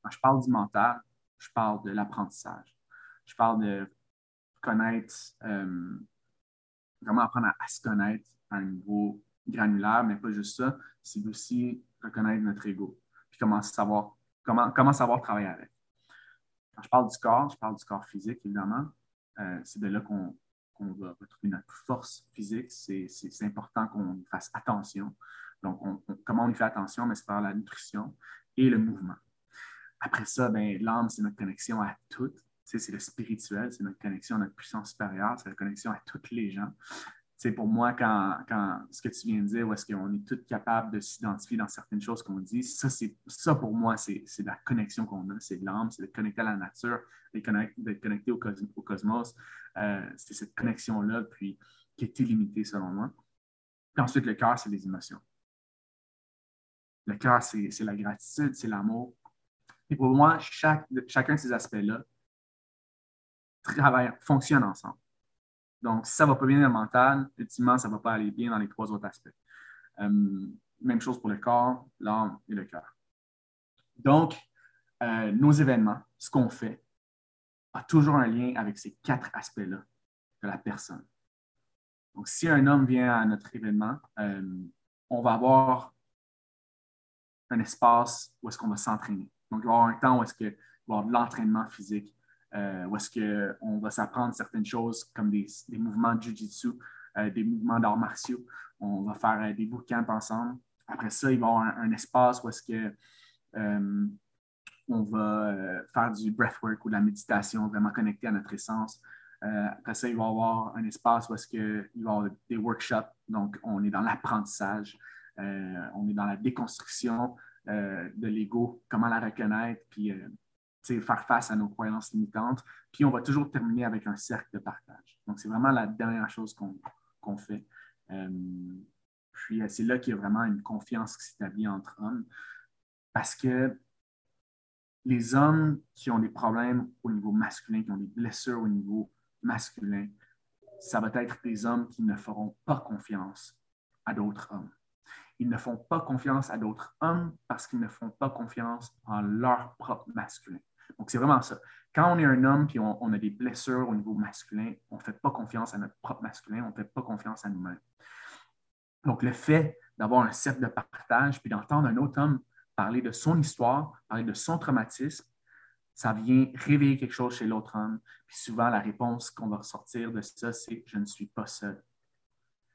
Quand je parle du mental, je parle de l'apprentissage. Je parle de connaître, euh, vraiment apprendre à, se connaître à un niveau granulaire, mais pas juste ça, c'est aussi reconnaître notre ego, puis comment savoir, comment, comment savoir travailler avec. Quand je parle du corps, je parle du corps physique, évidemment. Euh, c'est de là qu'on va retrouver notre force physique. C'est important qu'on fasse attention. Donc, comment on y fait attention? C'est par la nutrition et le mouvement. Après ça, ben, l'âme, c'est notre connexion à tout. c'est le spirituel, c'est notre connexion à notre puissance supérieure, c'est la connexion à toutes les gens pour moi, quand, ce que tu viens de dire, où est-ce qu'on est tous capables de s'identifier dans certaines choses qu'on dit, ça, ça pour moi, c'est, la connexion qu'on a, c'est l'âme, c'est de connecter à la nature, d'être connecté au, cosmos. Euh, c'est cette connexion-là, puis qui est illimitée selon moi. Puis ensuite, le cœur, c'est les émotions. Le cœur, c'est, la gratitude, c'est l'amour. Et pour moi, chaque, chacun de ces aspects-là travaille, fonctionne ensemble. Donc, si ça ne va pas bien dans le mental, ultimement, ça ne va pas aller bien dans les trois autres aspects. Euh, même chose pour le corps, l'âme et le cœur. Donc, euh, nos événements, ce qu'on fait, a toujours un lien avec ces quatre aspects-là de la personne. Donc, si un homme vient à notre événement, euh, on va avoir un espace où est-ce qu'on va s'entraîner. Donc, il va y avoir un temps où est-ce qu'il va y avoir de l'entraînement physique, euh, où est-ce qu'on va s'apprendre certaines choses comme des, mouvements de jiu-jitsu, euh, des mouvements d'arts martiaux. On va faire des bootcamps ensemble. Après ça, il va y avoir un, espace où est-ce que on va faire du breathwork ou de la méditation vraiment connecté à notre essence. après ça, il va y avoir un espace où est-ce qu'il va y avoir des workshops. Donc, on est dans l'apprentissage, on est dans la déconstruction de l'ego, comment la reconnaître, puis faire face à nos croyances limitantes. Puis on va toujours terminer avec un cercle de partage. Donc, c'est vraiment la dernière chose qu'on fait. Euh, puis c'est là qu'il y a vraiment une confiance qui s'établit entre hommes. Parce que les hommes qui ont des problèmes au niveau masculin, qui ont des blessures au niveau masculin, ça va être des hommes qui ne feront pas confiance à d'autres hommes. Ils ne font pas confiance à d'autres hommes parce qu'ils ne font pas confiance en leur propre masculin. Donc, c'est vraiment ça. Quand on est un homme et on, a des blessures au niveau masculin, on ne fait pas confiance à notre propre masculin, on ne fait pas confiance à nous-mêmes. Donc, le fait d'avoir un cercle de partage puis d'entendre un autre homme parler de son histoire, parler de son traumatisme, ça vient réveiller quelque chose chez l'autre homme. Puis souvent, la réponse qu'on va ressortir de ça, c'est Je ne suis pas seul.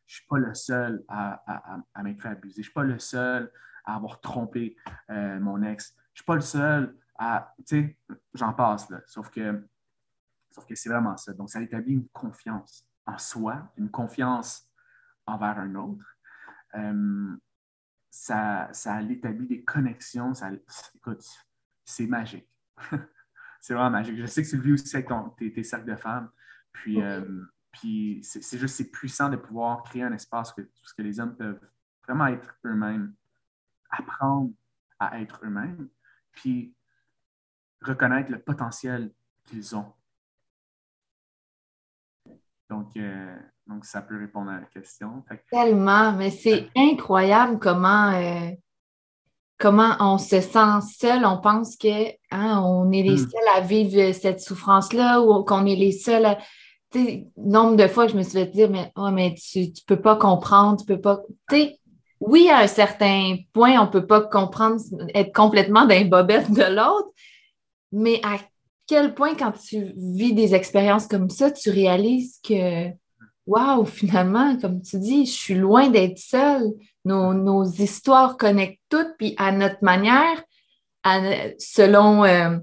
Je ne suis pas le seul à, m'être fait abuser. Je ne suis pas le seul à avoir trompé euh, mon ex. Je ne suis pas le seul à, tu sais, j'en passe, là. Sauf que, sauf que c'est vraiment ça. Donc, ça établit une confiance en soi, une confiance envers un autre. Euh, ça, ça établit des connexions. Ça, écoute, c'est magique. c'est vraiment magique. Je sais que tu le vis aussi avec tes, cercles de femmes. Puis, euh, puis c'est juste, c'est puissant de pouvoir créer un espace où que les hommes peuvent vraiment être eux-mêmes apprendre à être eux-mêmes, puis reconnaître le potentiel qu'ils ont. Donc, euh, donc, ça peut répondre à la question. Tellement, mais c'est incroyable comment, euh, comment on se sent seul. On pense que hein, on est les hmm. seuls à vivre cette souffrance-là ou qu'on est les seuls à. Nombre de fois que je me suis fait dire, mais, oh, mais tu ne peux pas comprendre, tu peux pas. oui, à un certain point, on ne peut pas comprendre, être complètement d'un bobette de l'autre, mais à quel point, quand tu vis des expériences comme ça, tu réalises que Waouh, finalement, comme tu dis, je suis loin d'être seule. Nos, histoires connectent toutes, puis à notre manière, selon, euh,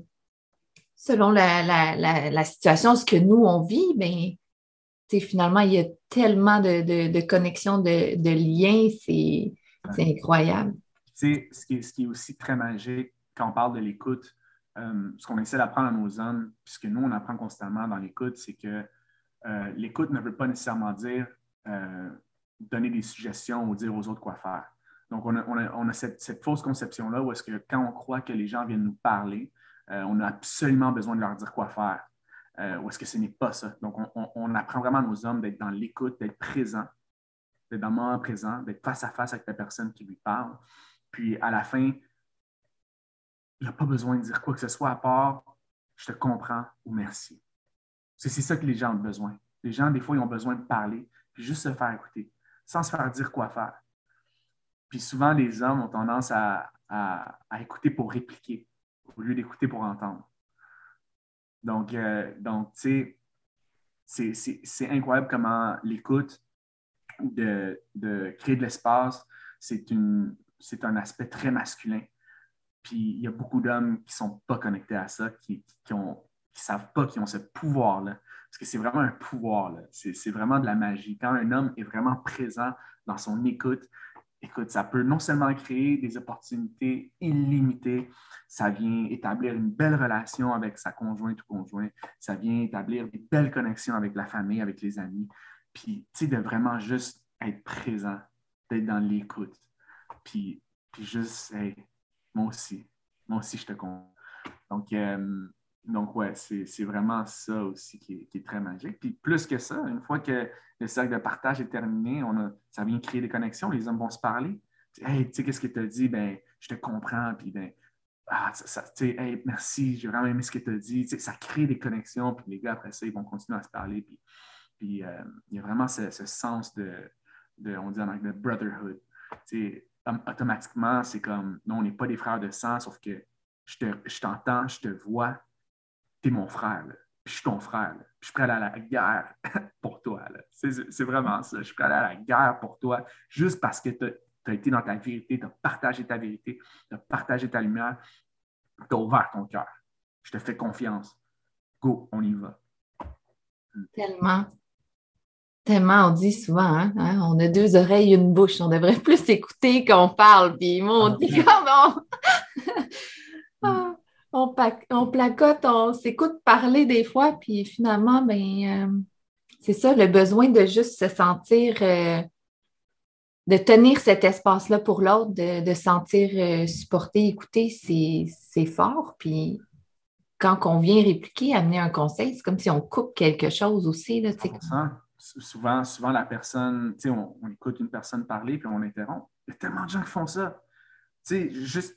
selon la, situation, ce que nous, on vit, bien, finalement, il y a tellement de, connexions, de, liens, c'est incroyable. Tu ce qui, est, ce qui est aussi très magique quand on parle de l'écoute, euh, ce qu'on essaie d'apprendre à nos hommes, puisque nous, on apprend constamment dans l'écoute, c'est que euh, l'écoute ne veut pas nécessairement dire euh, donner des suggestions ou dire aux autres quoi faire. Donc, on a, cette, fausse conception-là où est-ce que quand on croit que les gens viennent nous parler, euh, on a absolument besoin de leur dire quoi faire. ou est-ce que ce n'est pas ça? Donc, on, apprend vraiment à nos hommes d'être dans l'écoute, d'être présent, d'être dans le présent, d'être face à face avec la personne qui lui parle. Puis, à la fin, il n'a pas besoin de dire quoi que ce soit à part je te comprends ou merci. C'est ça que les gens ont besoin. Les gens, des fois, ils ont besoin de parler, puis juste se faire écouter, sans se faire dire quoi faire. Puis souvent, les hommes ont tendance à, écouter pour répliquer, au lieu d'écouter pour entendre. Donc, euh, tu sais, c'est incroyable comment l'écoute, de, créer de l'espace, c'est un aspect très masculin. Puis il y a beaucoup d'hommes qui ne sont pas connectés à ça, qui, ont ne savent pas qu'ils ont ce pouvoir-là. Parce que c'est vraiment un pouvoir, c'est vraiment de la magie. Quand un homme est vraiment présent dans son écoute, écoute, ça peut non seulement créer des opportunités illimitées, ça vient établir une belle relation avec sa conjointe ou conjoint, ça vient établir des belles connexions avec la famille, avec les amis, puis, tu sais, de vraiment juste être présent, d'être dans l'écoute, puis, puis juste, hey, moi aussi, moi aussi, je te compte. Donc, euh, donc, ouais, c'est vraiment ça aussi qui est, très magique. Puis plus que ça, une fois que le cercle de partage est terminé, on ça vient créer des connexions, les hommes vont se parler. Hey, tu sais, qu'est-ce que tu as dit? Ben, je te comprends. Puis, ben, ah, ça, hey, merci, j'ai vraiment aimé ce que tu as dit. ça crée des connexions. Puis les gars, après ça, ils vont continuer à se parler. Puis, puis euh, il y a vraiment ce, sens de, de, on dit en anglais, brotherhood. automatiquement, c'est comme, non, on n'est pas des frères de sang, sauf que je t'entends, je, je te vois, t'es mon frère, puis je suis ton frère, puis je suis prêt à aller à la guerre pour toi. C'est vraiment ça. Je suis prêt à aller à la guerre pour toi, juste parce que tu as, été dans ta vérité, tu as partagé ta vérité, tu as partagé ta lumière, tu as ouvert ton cœur. Je te fais confiance. Go, on y va. Tellement. Tellement, on dit souvent, hein, hein, on a deux oreilles, une bouche. On devrait plus écouter qu'on parle. Puis moi, on dit, on, on placote, on s'écoute parler des fois, puis finalement, ben, euh, c'est ça, le besoin de juste se sentir, euh, de tenir cet espace-là pour l'autre, de, sentir euh, supporter, écouter, c'est fort. Puis quand on vient répliquer, amener un conseil, c'est comme si on coupe quelque chose aussi. Là, souvent, souvent, la personne, on, on écoute une personne parler, puis on l'interrompt. Il y a tellement de gens qui font ça. Sais, juste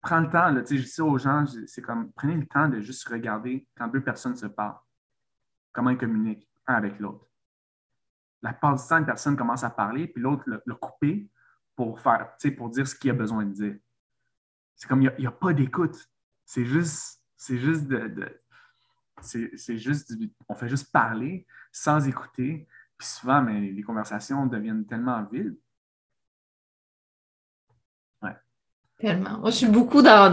prends le temps, je dis ça aux gens, c'est comme prenez le temps de juste regarder quand deux personnes se parlent, comment ils communiquent un avec l'autre. La plupart du temps, une personne commence à parler, puis l'autre le, couper pour faire, pour dire ce qu'il a besoin de dire. C'est comme il n'y a, pas d'écoute. C'est juste, c'est juste de, c'est juste, on fait juste parler sans écouter. Puis souvent, mais les conversations deviennent tellement vides Tellement. Moi, je suis beaucoup dans,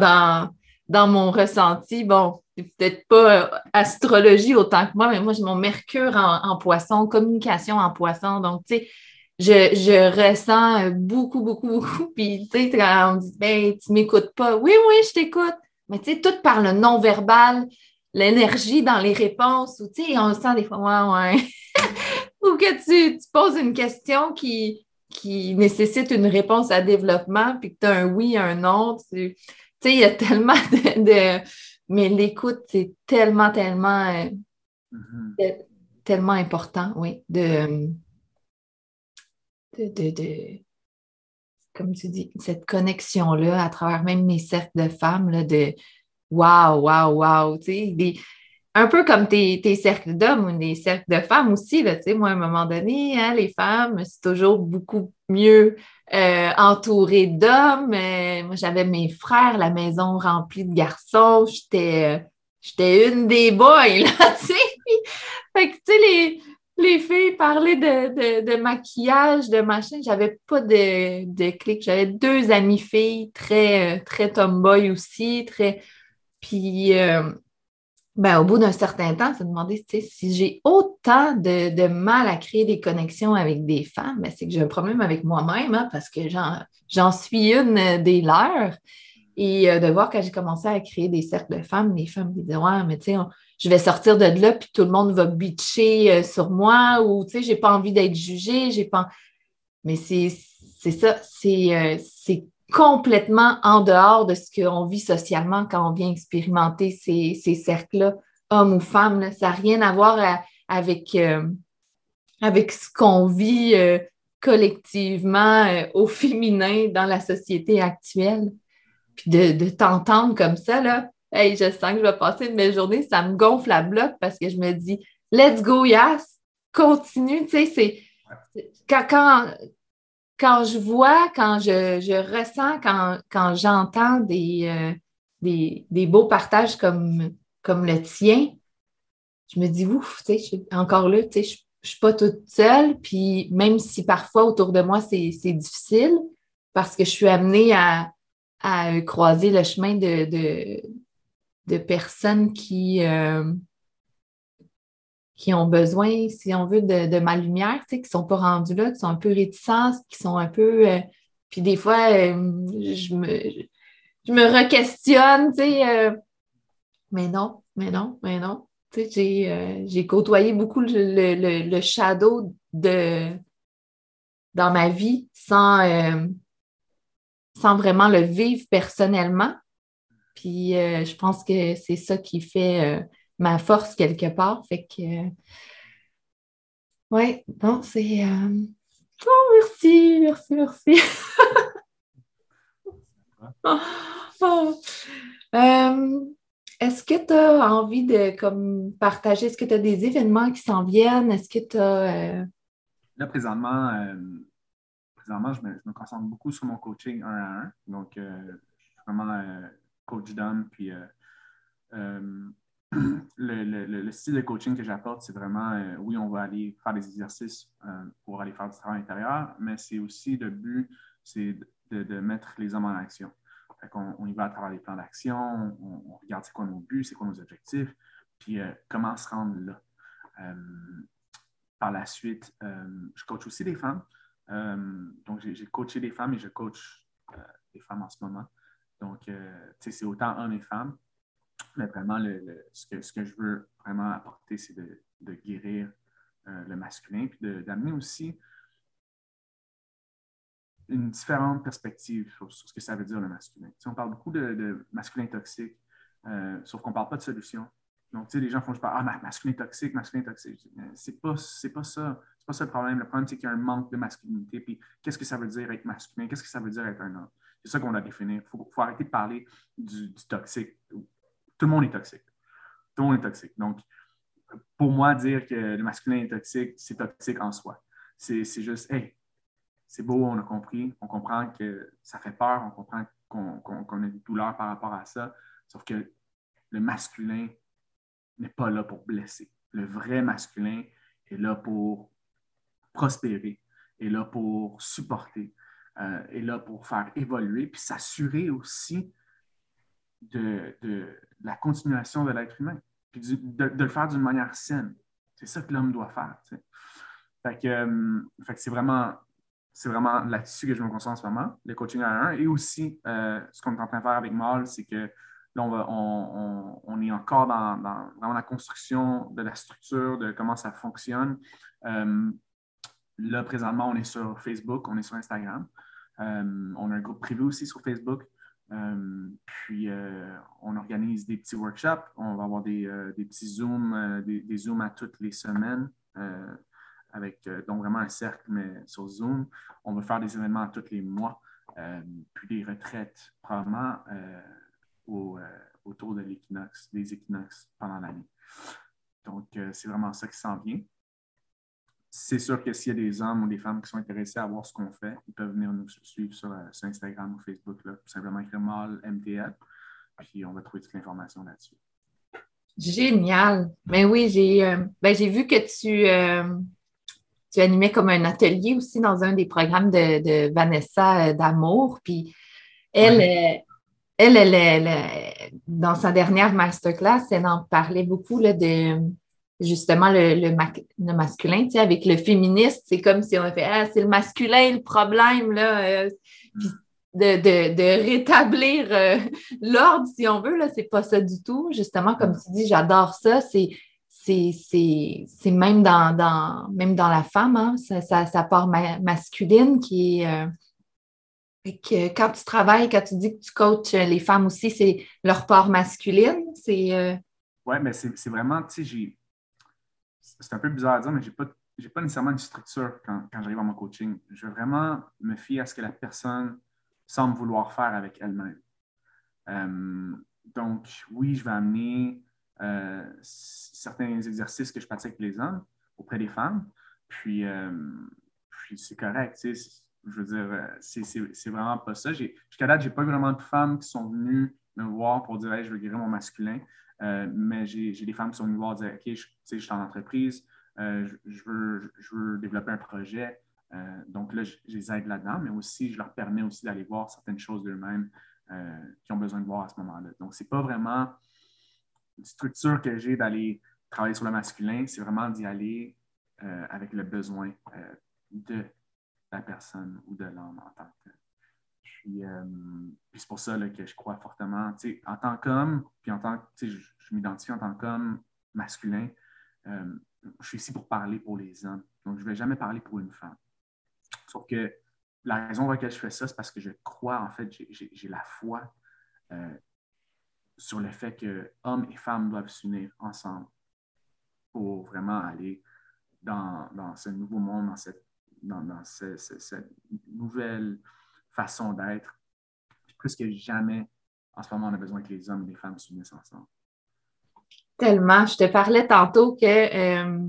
dans, mon ressenti. Bon, peut-être pas euh, astrologie autant que moi, mais moi, j'ai mon Mercure en, poisson, communication en poisson. Donc, tu sais, je, je, ressens beaucoup, beaucoup, beaucoup. Puis, tu sais, quand on me dit, ben, tu m'écoutes pas. Oui, oui, je t'écoute. Mais, tu sais, tout par le non-verbal, l'énergie dans les réponses, ou, tu sais, on sent des fois, ouais, ouais. ou que tu, tu poses une question qui, qui nécessite une réponse à développement, puis que tu as un oui, un non. Tu sais, il y a tellement de. Mais l'écoute, c'est tellement, tellement, euh, mm-hmm. tellement important, oui, de, de, comme tu dis, cette connexion-là à travers même mes cercles de femmes, là, de wow, wow, wow, tu sais, des, un peu comme tes, cercles d'hommes ou des cercles de femmes aussi. Là, moi, à un moment donné, hein, les femmes, c'est toujours beaucoup mieux euh, entouré d'hommes. Euh, moi, j'avais mes frères, la maison remplie de garçons. J'étais, euh, une des boys, là, tu sais. Fait que, tu sais, les, les filles parlaient de, maquillage, de machin. J'avais pas de, de clic. J'avais deux amies filles très, très tomboy aussi, très... Puis ben, au bout d'un certain temps, se demander si j'ai autant de, mal à créer des connexions avec des femmes, ben, c'est que j'ai un problème avec moi-même hein, parce que j'en suis une des leurs. Et euh, de voir quand j'ai commencé à créer des cercles de femmes, les femmes me disaient Ouais, mais tu sais, je vais sortir de là, puis tout le monde va bitcher euh, sur moi, ou tu sais, j'ai pas envie d'être jugée, j'ai pas. Mais c'est ça, c'est euh, complètement en dehors de ce qu'on vit socialement quand on vient expérimenter ces, cercles-là, hommes ou femmes. Ça n'a rien à voir avec, euh, avec ce qu'on vit euh, collectivement euh, au féminin dans la société actuelle. Puis de, t'entendre comme ça, là, hey, je sens que je vais passer une belle journée, ça me gonfle la bloc parce que je me dis, let's go, yes, continue. Tu sais, c'est quand, quand je vois, quand je, ressens, quand, j'entends euh, des, des, beaux partages comme, comme le tien, je me dis, ouf, tu sais, encore là, tu sais, je ne suis pas toute seule. Puis même si parfois autour de moi, c'est difficile, parce que je suis amenée à, croiser le chemin de, de, personnes qui, euh, qui ont besoin, si on veut, de, ma lumière, tu sais, qui ne sont pas rendus là, qui sont un peu réticents, qui sont un peu. Euh, puis des fois, euh, je, me, je me re-questionne, tu sais. Euh, mais non, mais non, mais non. Tu sais, j'ai côtoyé beaucoup le, shadow de, dans ma vie sans, sans vraiment le vivre personnellement. Puis je pense que c'est ça qui fait ma force quelque part. Fait que. ouais, bon, c'est. Euh, oh, merci, merci, merci. Oh. Euh, est-ce que tu as envie de comme, partager? Est-ce que tu as des événements qui s'en viennent? Est-ce que tu as. Euh, Là, présentement, présentement je me, concentre beaucoup sur mon coaching un à un. Donc, je suis vraiment coach d'homme, puis le, style de coaching que j'apporte, c'est vraiment, euh, oui, on va aller faire des exercices euh, pour aller faire du travail intérieur, mais c'est aussi le but, c'est de, mettre les hommes en action. on, y va à travers les plans d'action, on, regarde c'est quoi nos buts, c'est quoi nos objectifs, puis euh, comment se rendre là. par la suite, je coach aussi des femmes. donc, j'ai coaché des femmes et je coach des femmes en ce moment. Donc, c'est autant hommes et femmes. Mais vraiment, ce, que, ce, que, je veux vraiment apporter, c'est de, guérir euh, le masculin, puis d'amener aussi une différente perspective sur, ce que ça veut dire le masculin. on parle beaucoup de, masculin toxique, euh, sauf qu'on ne parle pas de solution. Donc, tu sais, les gens font juste parler, ah, masculin toxique, masculin toxique. C'est pas, pas ça. C'est pas ça le problème. Le problème, c'est qu'il y a un manque de masculinité. Puis, qu'est-ce que ça veut dire être masculin? Qu'est-ce que ça veut dire être un homme? C'est ça qu'on doit définir. Il faut, arrêter de parler du toxique tout le monde est toxique. Tout le monde est toxique. Donc, pour moi, dire que le masculin est toxique, c'est toxique en soi. C'est juste, hey, c'est beau, on a compris, on comprend que ça fait peur, on comprend qu'on a des douleurs par rapport à ça, sauf que le masculin n'est pas là pour blesser. Le vrai masculin est là pour prospérer, est là pour supporter, euh, est là pour faire évoluer, puis s'assurer aussi de, la continuation de l'être humain, puis de, le faire d'une manière saine. C'est ça que l'homme doit faire. Euh, fait que, c'est vraiment, c'est vraiment là-dessus que je me concentre en ce moment, le coaching à un. Et aussi, euh, ce qu'on est en train de faire avec Mal, c'est que là, on, est encore dans, la construction de la structure, de comment ça fonctionne. Euh, là, présentement, on est sur Facebook, on est sur Instagram. on a un groupe privé aussi sur Facebook. Puis, on organise des petits workshops. On va avoir des, petits Zooms, des, Zooms à toutes les semaines avec donc vraiment un cercle, mais sur Zoom. On va faire des événements tous les mois, puis des retraites probablement autour de l'équinoxe, des équinoxes pendant l'année. Donc, c'est vraiment ça qui s'en vient c'est sûr que s'il y a des hommes ou des femmes qui sont intéressés à voir ce qu'on fait, ils peuvent venir nous suivre sur, euh, Instagram ou Facebook, là, tout simplement écrire MAL MTL, puis on va trouver toute l'information là-dessus. Génial. Mais oui, j'ai euh, ben, vu que tu, euh, tu animais comme un atelier aussi dans un des programmes de, Vanessa d'Amour. Puis elle, elle, elle, dans sa dernière masterclass, elle en parlait beaucoup là, de justement le, le, masculin, tu sais, avec le féministe, c'est comme si on fait Ah, c'est le masculin le problème, là. Euh, de, rétablir euh, l'ordre, si on veut, là, c'est pas ça du tout. Justement, comme tu dis, j'adore ça. C'est, c'est, même dans, même dans la femme, hein, ça, part masculine qui est. Euh, que quand tu travailles, quand tu dis que tu coaches les femmes aussi, c'est leur part masculine. C'est. Oui, mais c'est, vraiment, tu sais, c'est un peu bizarre à dire, mais je n'ai pas, pas nécessairement une structure quand, j'arrive à mon coaching. Je veux vraiment me fier à ce que la personne semble vouloir faire avec elle-même. Euh, donc, oui, je vais amener euh, certains exercices que je pratique avec les hommes auprès des femmes. Puis, euh, puis c'est correct. Je veux dire, c'est vraiment pas ça. Jusqu'à date, je n'ai pas vraiment de femmes qui sont venues me voir pour dire je veux guérir mon masculin. Euh, mais j'ai des femmes qui sont venues voir dire OK, je, je suis en entreprise, euh, je, veux, je, veux, développer un projet. Euh, donc là, je, les aide là-dedans, mais aussi, je leur permets aussi d'aller voir certaines choses d'eux-mêmes qui ont besoin de voir à ce moment-là. Donc, ce n'est pas vraiment une structure que j'ai d'aller travailler sur le masculin, c'est vraiment d'y aller avec le besoin de la personne ou de l'homme en tant que euh, puis, c'est pour ça que je crois fortement, en tant qu'homme, puis en tant que, je, je m'identifie en tant qu'homme masculin, euh, je suis ici pour parler pour les hommes. Donc, je ne vais jamais parler pour une femme. Sauf que la raison pour laquelle je fais ça, c'est parce que je crois, en fait, j'ai la foi euh, sur le fait que hommes et femmes doivent s'unir ensemble pour vraiment aller dans, ce nouveau monde, dans cette, dans, cette nouvelle façon d'être. Plus que jamais, en ce moment, on a besoin que les hommes et les femmes s'unissent ensemble. Tellement. Je te parlais tantôt que euh,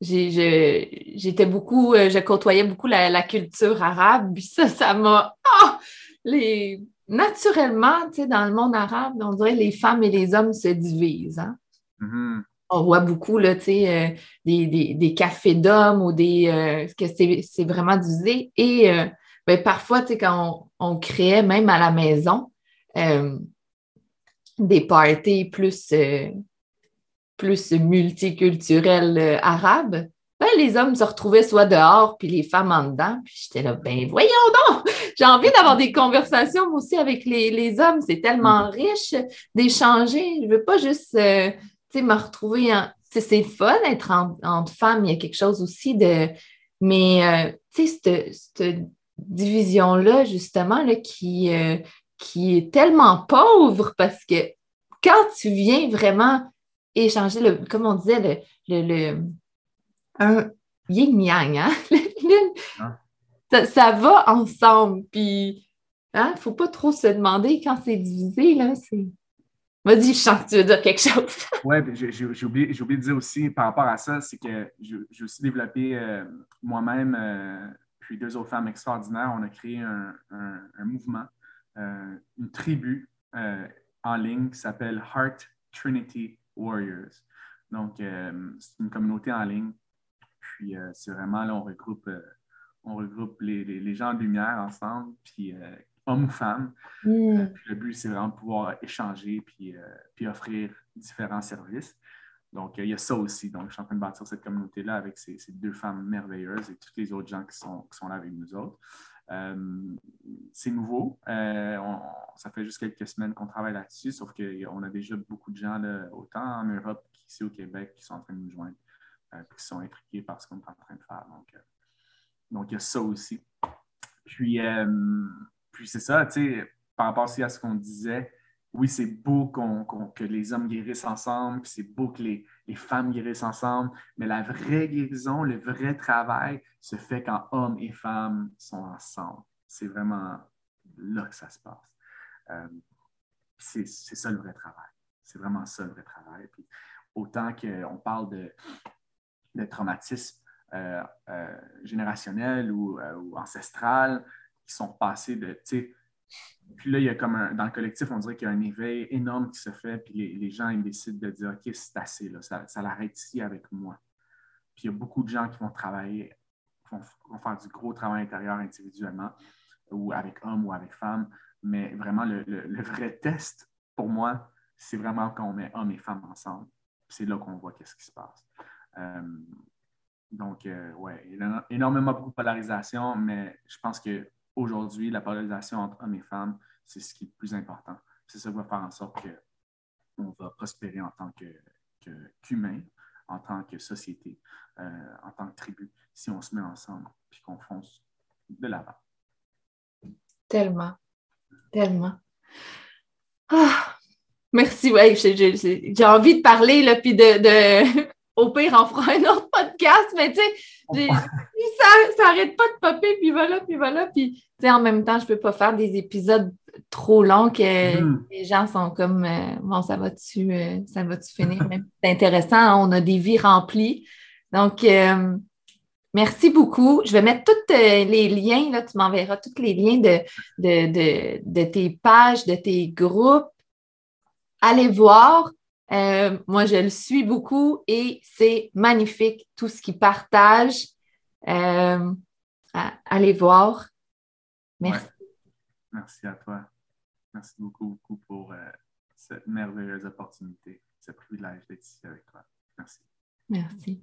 j'étais beaucoup, euh, je côtoyais beaucoup la, culture arabe, puis ça, ça m'a. Ah! les... Naturellement, tu sais, dans le monde arabe, on dirait que les femmes et les hommes se divisent. Hein? Mm-hmm. On voit beaucoup là, tu sais, euh, des, des, cafés d'hommes ou des. que c'est vraiment divisé. Et ben, parfois, tu sais, quand on, créait même à la maison euh, des parties plus, euh, plus multiculturels euh, arabes, ben, les hommes se retrouvaient soit dehors, puis les femmes en dedans. Puis j'étais là, ben voyons donc! J'ai envie d'avoir des conversations aussi avec les, hommes. C'est tellement mm-hmm. riche d'échanger. Je ne veux pas juste me retrouver en. C'est fun d'être entre femmes. Il y a quelque chose aussi de. Mais, tu sais, cette division-là, justement, là, qui, euh, qui est tellement pauvre parce que quand tu viens vraiment échanger, le, comme on disait, le, le, un yin-yang, hein? ah. ça, va ensemble. Puis, il hein? ne faut pas trop se demander quand c'est divisé, là, c'est... Vas-y, je sens que tu veux dire quelque chose. oui, j'ai oublié, oublié, de dire aussi par rapport à ça, c'est que j'ai aussi développé euh, moi-même euh, puis deux autres femmes extraordinaires, on a créé un, mouvement, euh, une tribu euh, en ligne qui s'appelle Heart Trinity Warriors. Donc, euh, c'est une communauté en ligne. Puis, c'est vraiment là, on regroupe, on regroupe les, gens de lumière ensemble, puis hommes ou femmes. Mm. le but, c'est vraiment de pouvoir échanger puis, puis offrir différents services. Donc, il y a ça aussi. Donc, je suis en train de bâtir cette communauté-là avec ces, deux femmes merveilleuses et tous les autres gens qui sont, qui sont là avec nous autres. Euh, c'est nouveau. Euh, ça fait juste quelques semaines qu'on travaille là-dessus, sauf qu'on a déjà beaucoup de gens, autant en Europe qu'ici au Québec, qui sont en train de nous joindre, euh, qui sont intrigués par ce qu'on est en train de faire. Donc, donc, il y a ça aussi. Puis, puis c'est ça, tu sais, par rapport aussi à ce qu'on disait, oui, c'est beau que les hommes guérissent ensemble, c'est beau que les, femmes guérissent ensemble, mais la vraie guérison, le vrai travail se fait quand hommes et femmes sont ensemble. C'est vraiment là que ça se passe. Euh, c'est ça le vrai travail. C'est vraiment ça le vrai travail. Autant qu'on parle de, de traumatisme euh, euh, ou, ou, qui sont passés de, puis là, il y a comme un, dans le collectif, on dirait qu'il y a un éveil énorme qui se fait, puis les, gens ils décident de dire OK, c'est assez, là, ça, ça l'arrête ici avec moi. Puis il y a beaucoup de gens qui vont travailler, vont, vont, faire du gros travail intérieur individuellement, ou avec hommes ou avec femmes, mais vraiment le, le, vrai test pour moi, c'est vraiment quand on met hommes et femmes ensemble. C'est là qu'on voit qu'est-ce qui se passe. Euh, donc, euh, ouais, il y a énormément beaucoup de polarisation, mais je pense que aujourd'hui, la polarisation entre hommes et femmes, c'est ce qui est le plus important. C'est ça qui va faire en sorte qu'on va prospérer en tant qu'humain, en tant que société, euh, en tant que tribu, si on se met ensemble et qu'on fonce de l'avant. Tellement, tellement. Ah, merci, ouais, j'ai envie de parler, là, puis de, au pire, on fera un autre podcast, mais tu sais, ça n'arrête pas de popper, puis voilà, puis voilà. Puis, tu sais, en même temps, je ne peux pas faire des épisodes trop longs que mm-hmm. les gens sont comme, euh, bon, ça va-tu euh, ça va-tu finir? C'est intéressant, hein, on a des vies remplies. Donc, euh, merci beaucoup. Je vais mettre tous les liens, là, tu m'enverras tous les liens de, de, de tes pages, de tes groupes. Allez voir. Euh, moi, je le suis beaucoup et c'est magnifique tout ce qu'il partage. Euh, allez voir. Merci. Merci à toi. Merci beaucoup, beaucoup pour euh, cette merveilleuse opportunité, ce privilège d'être ici avec toi. Merci. Merci.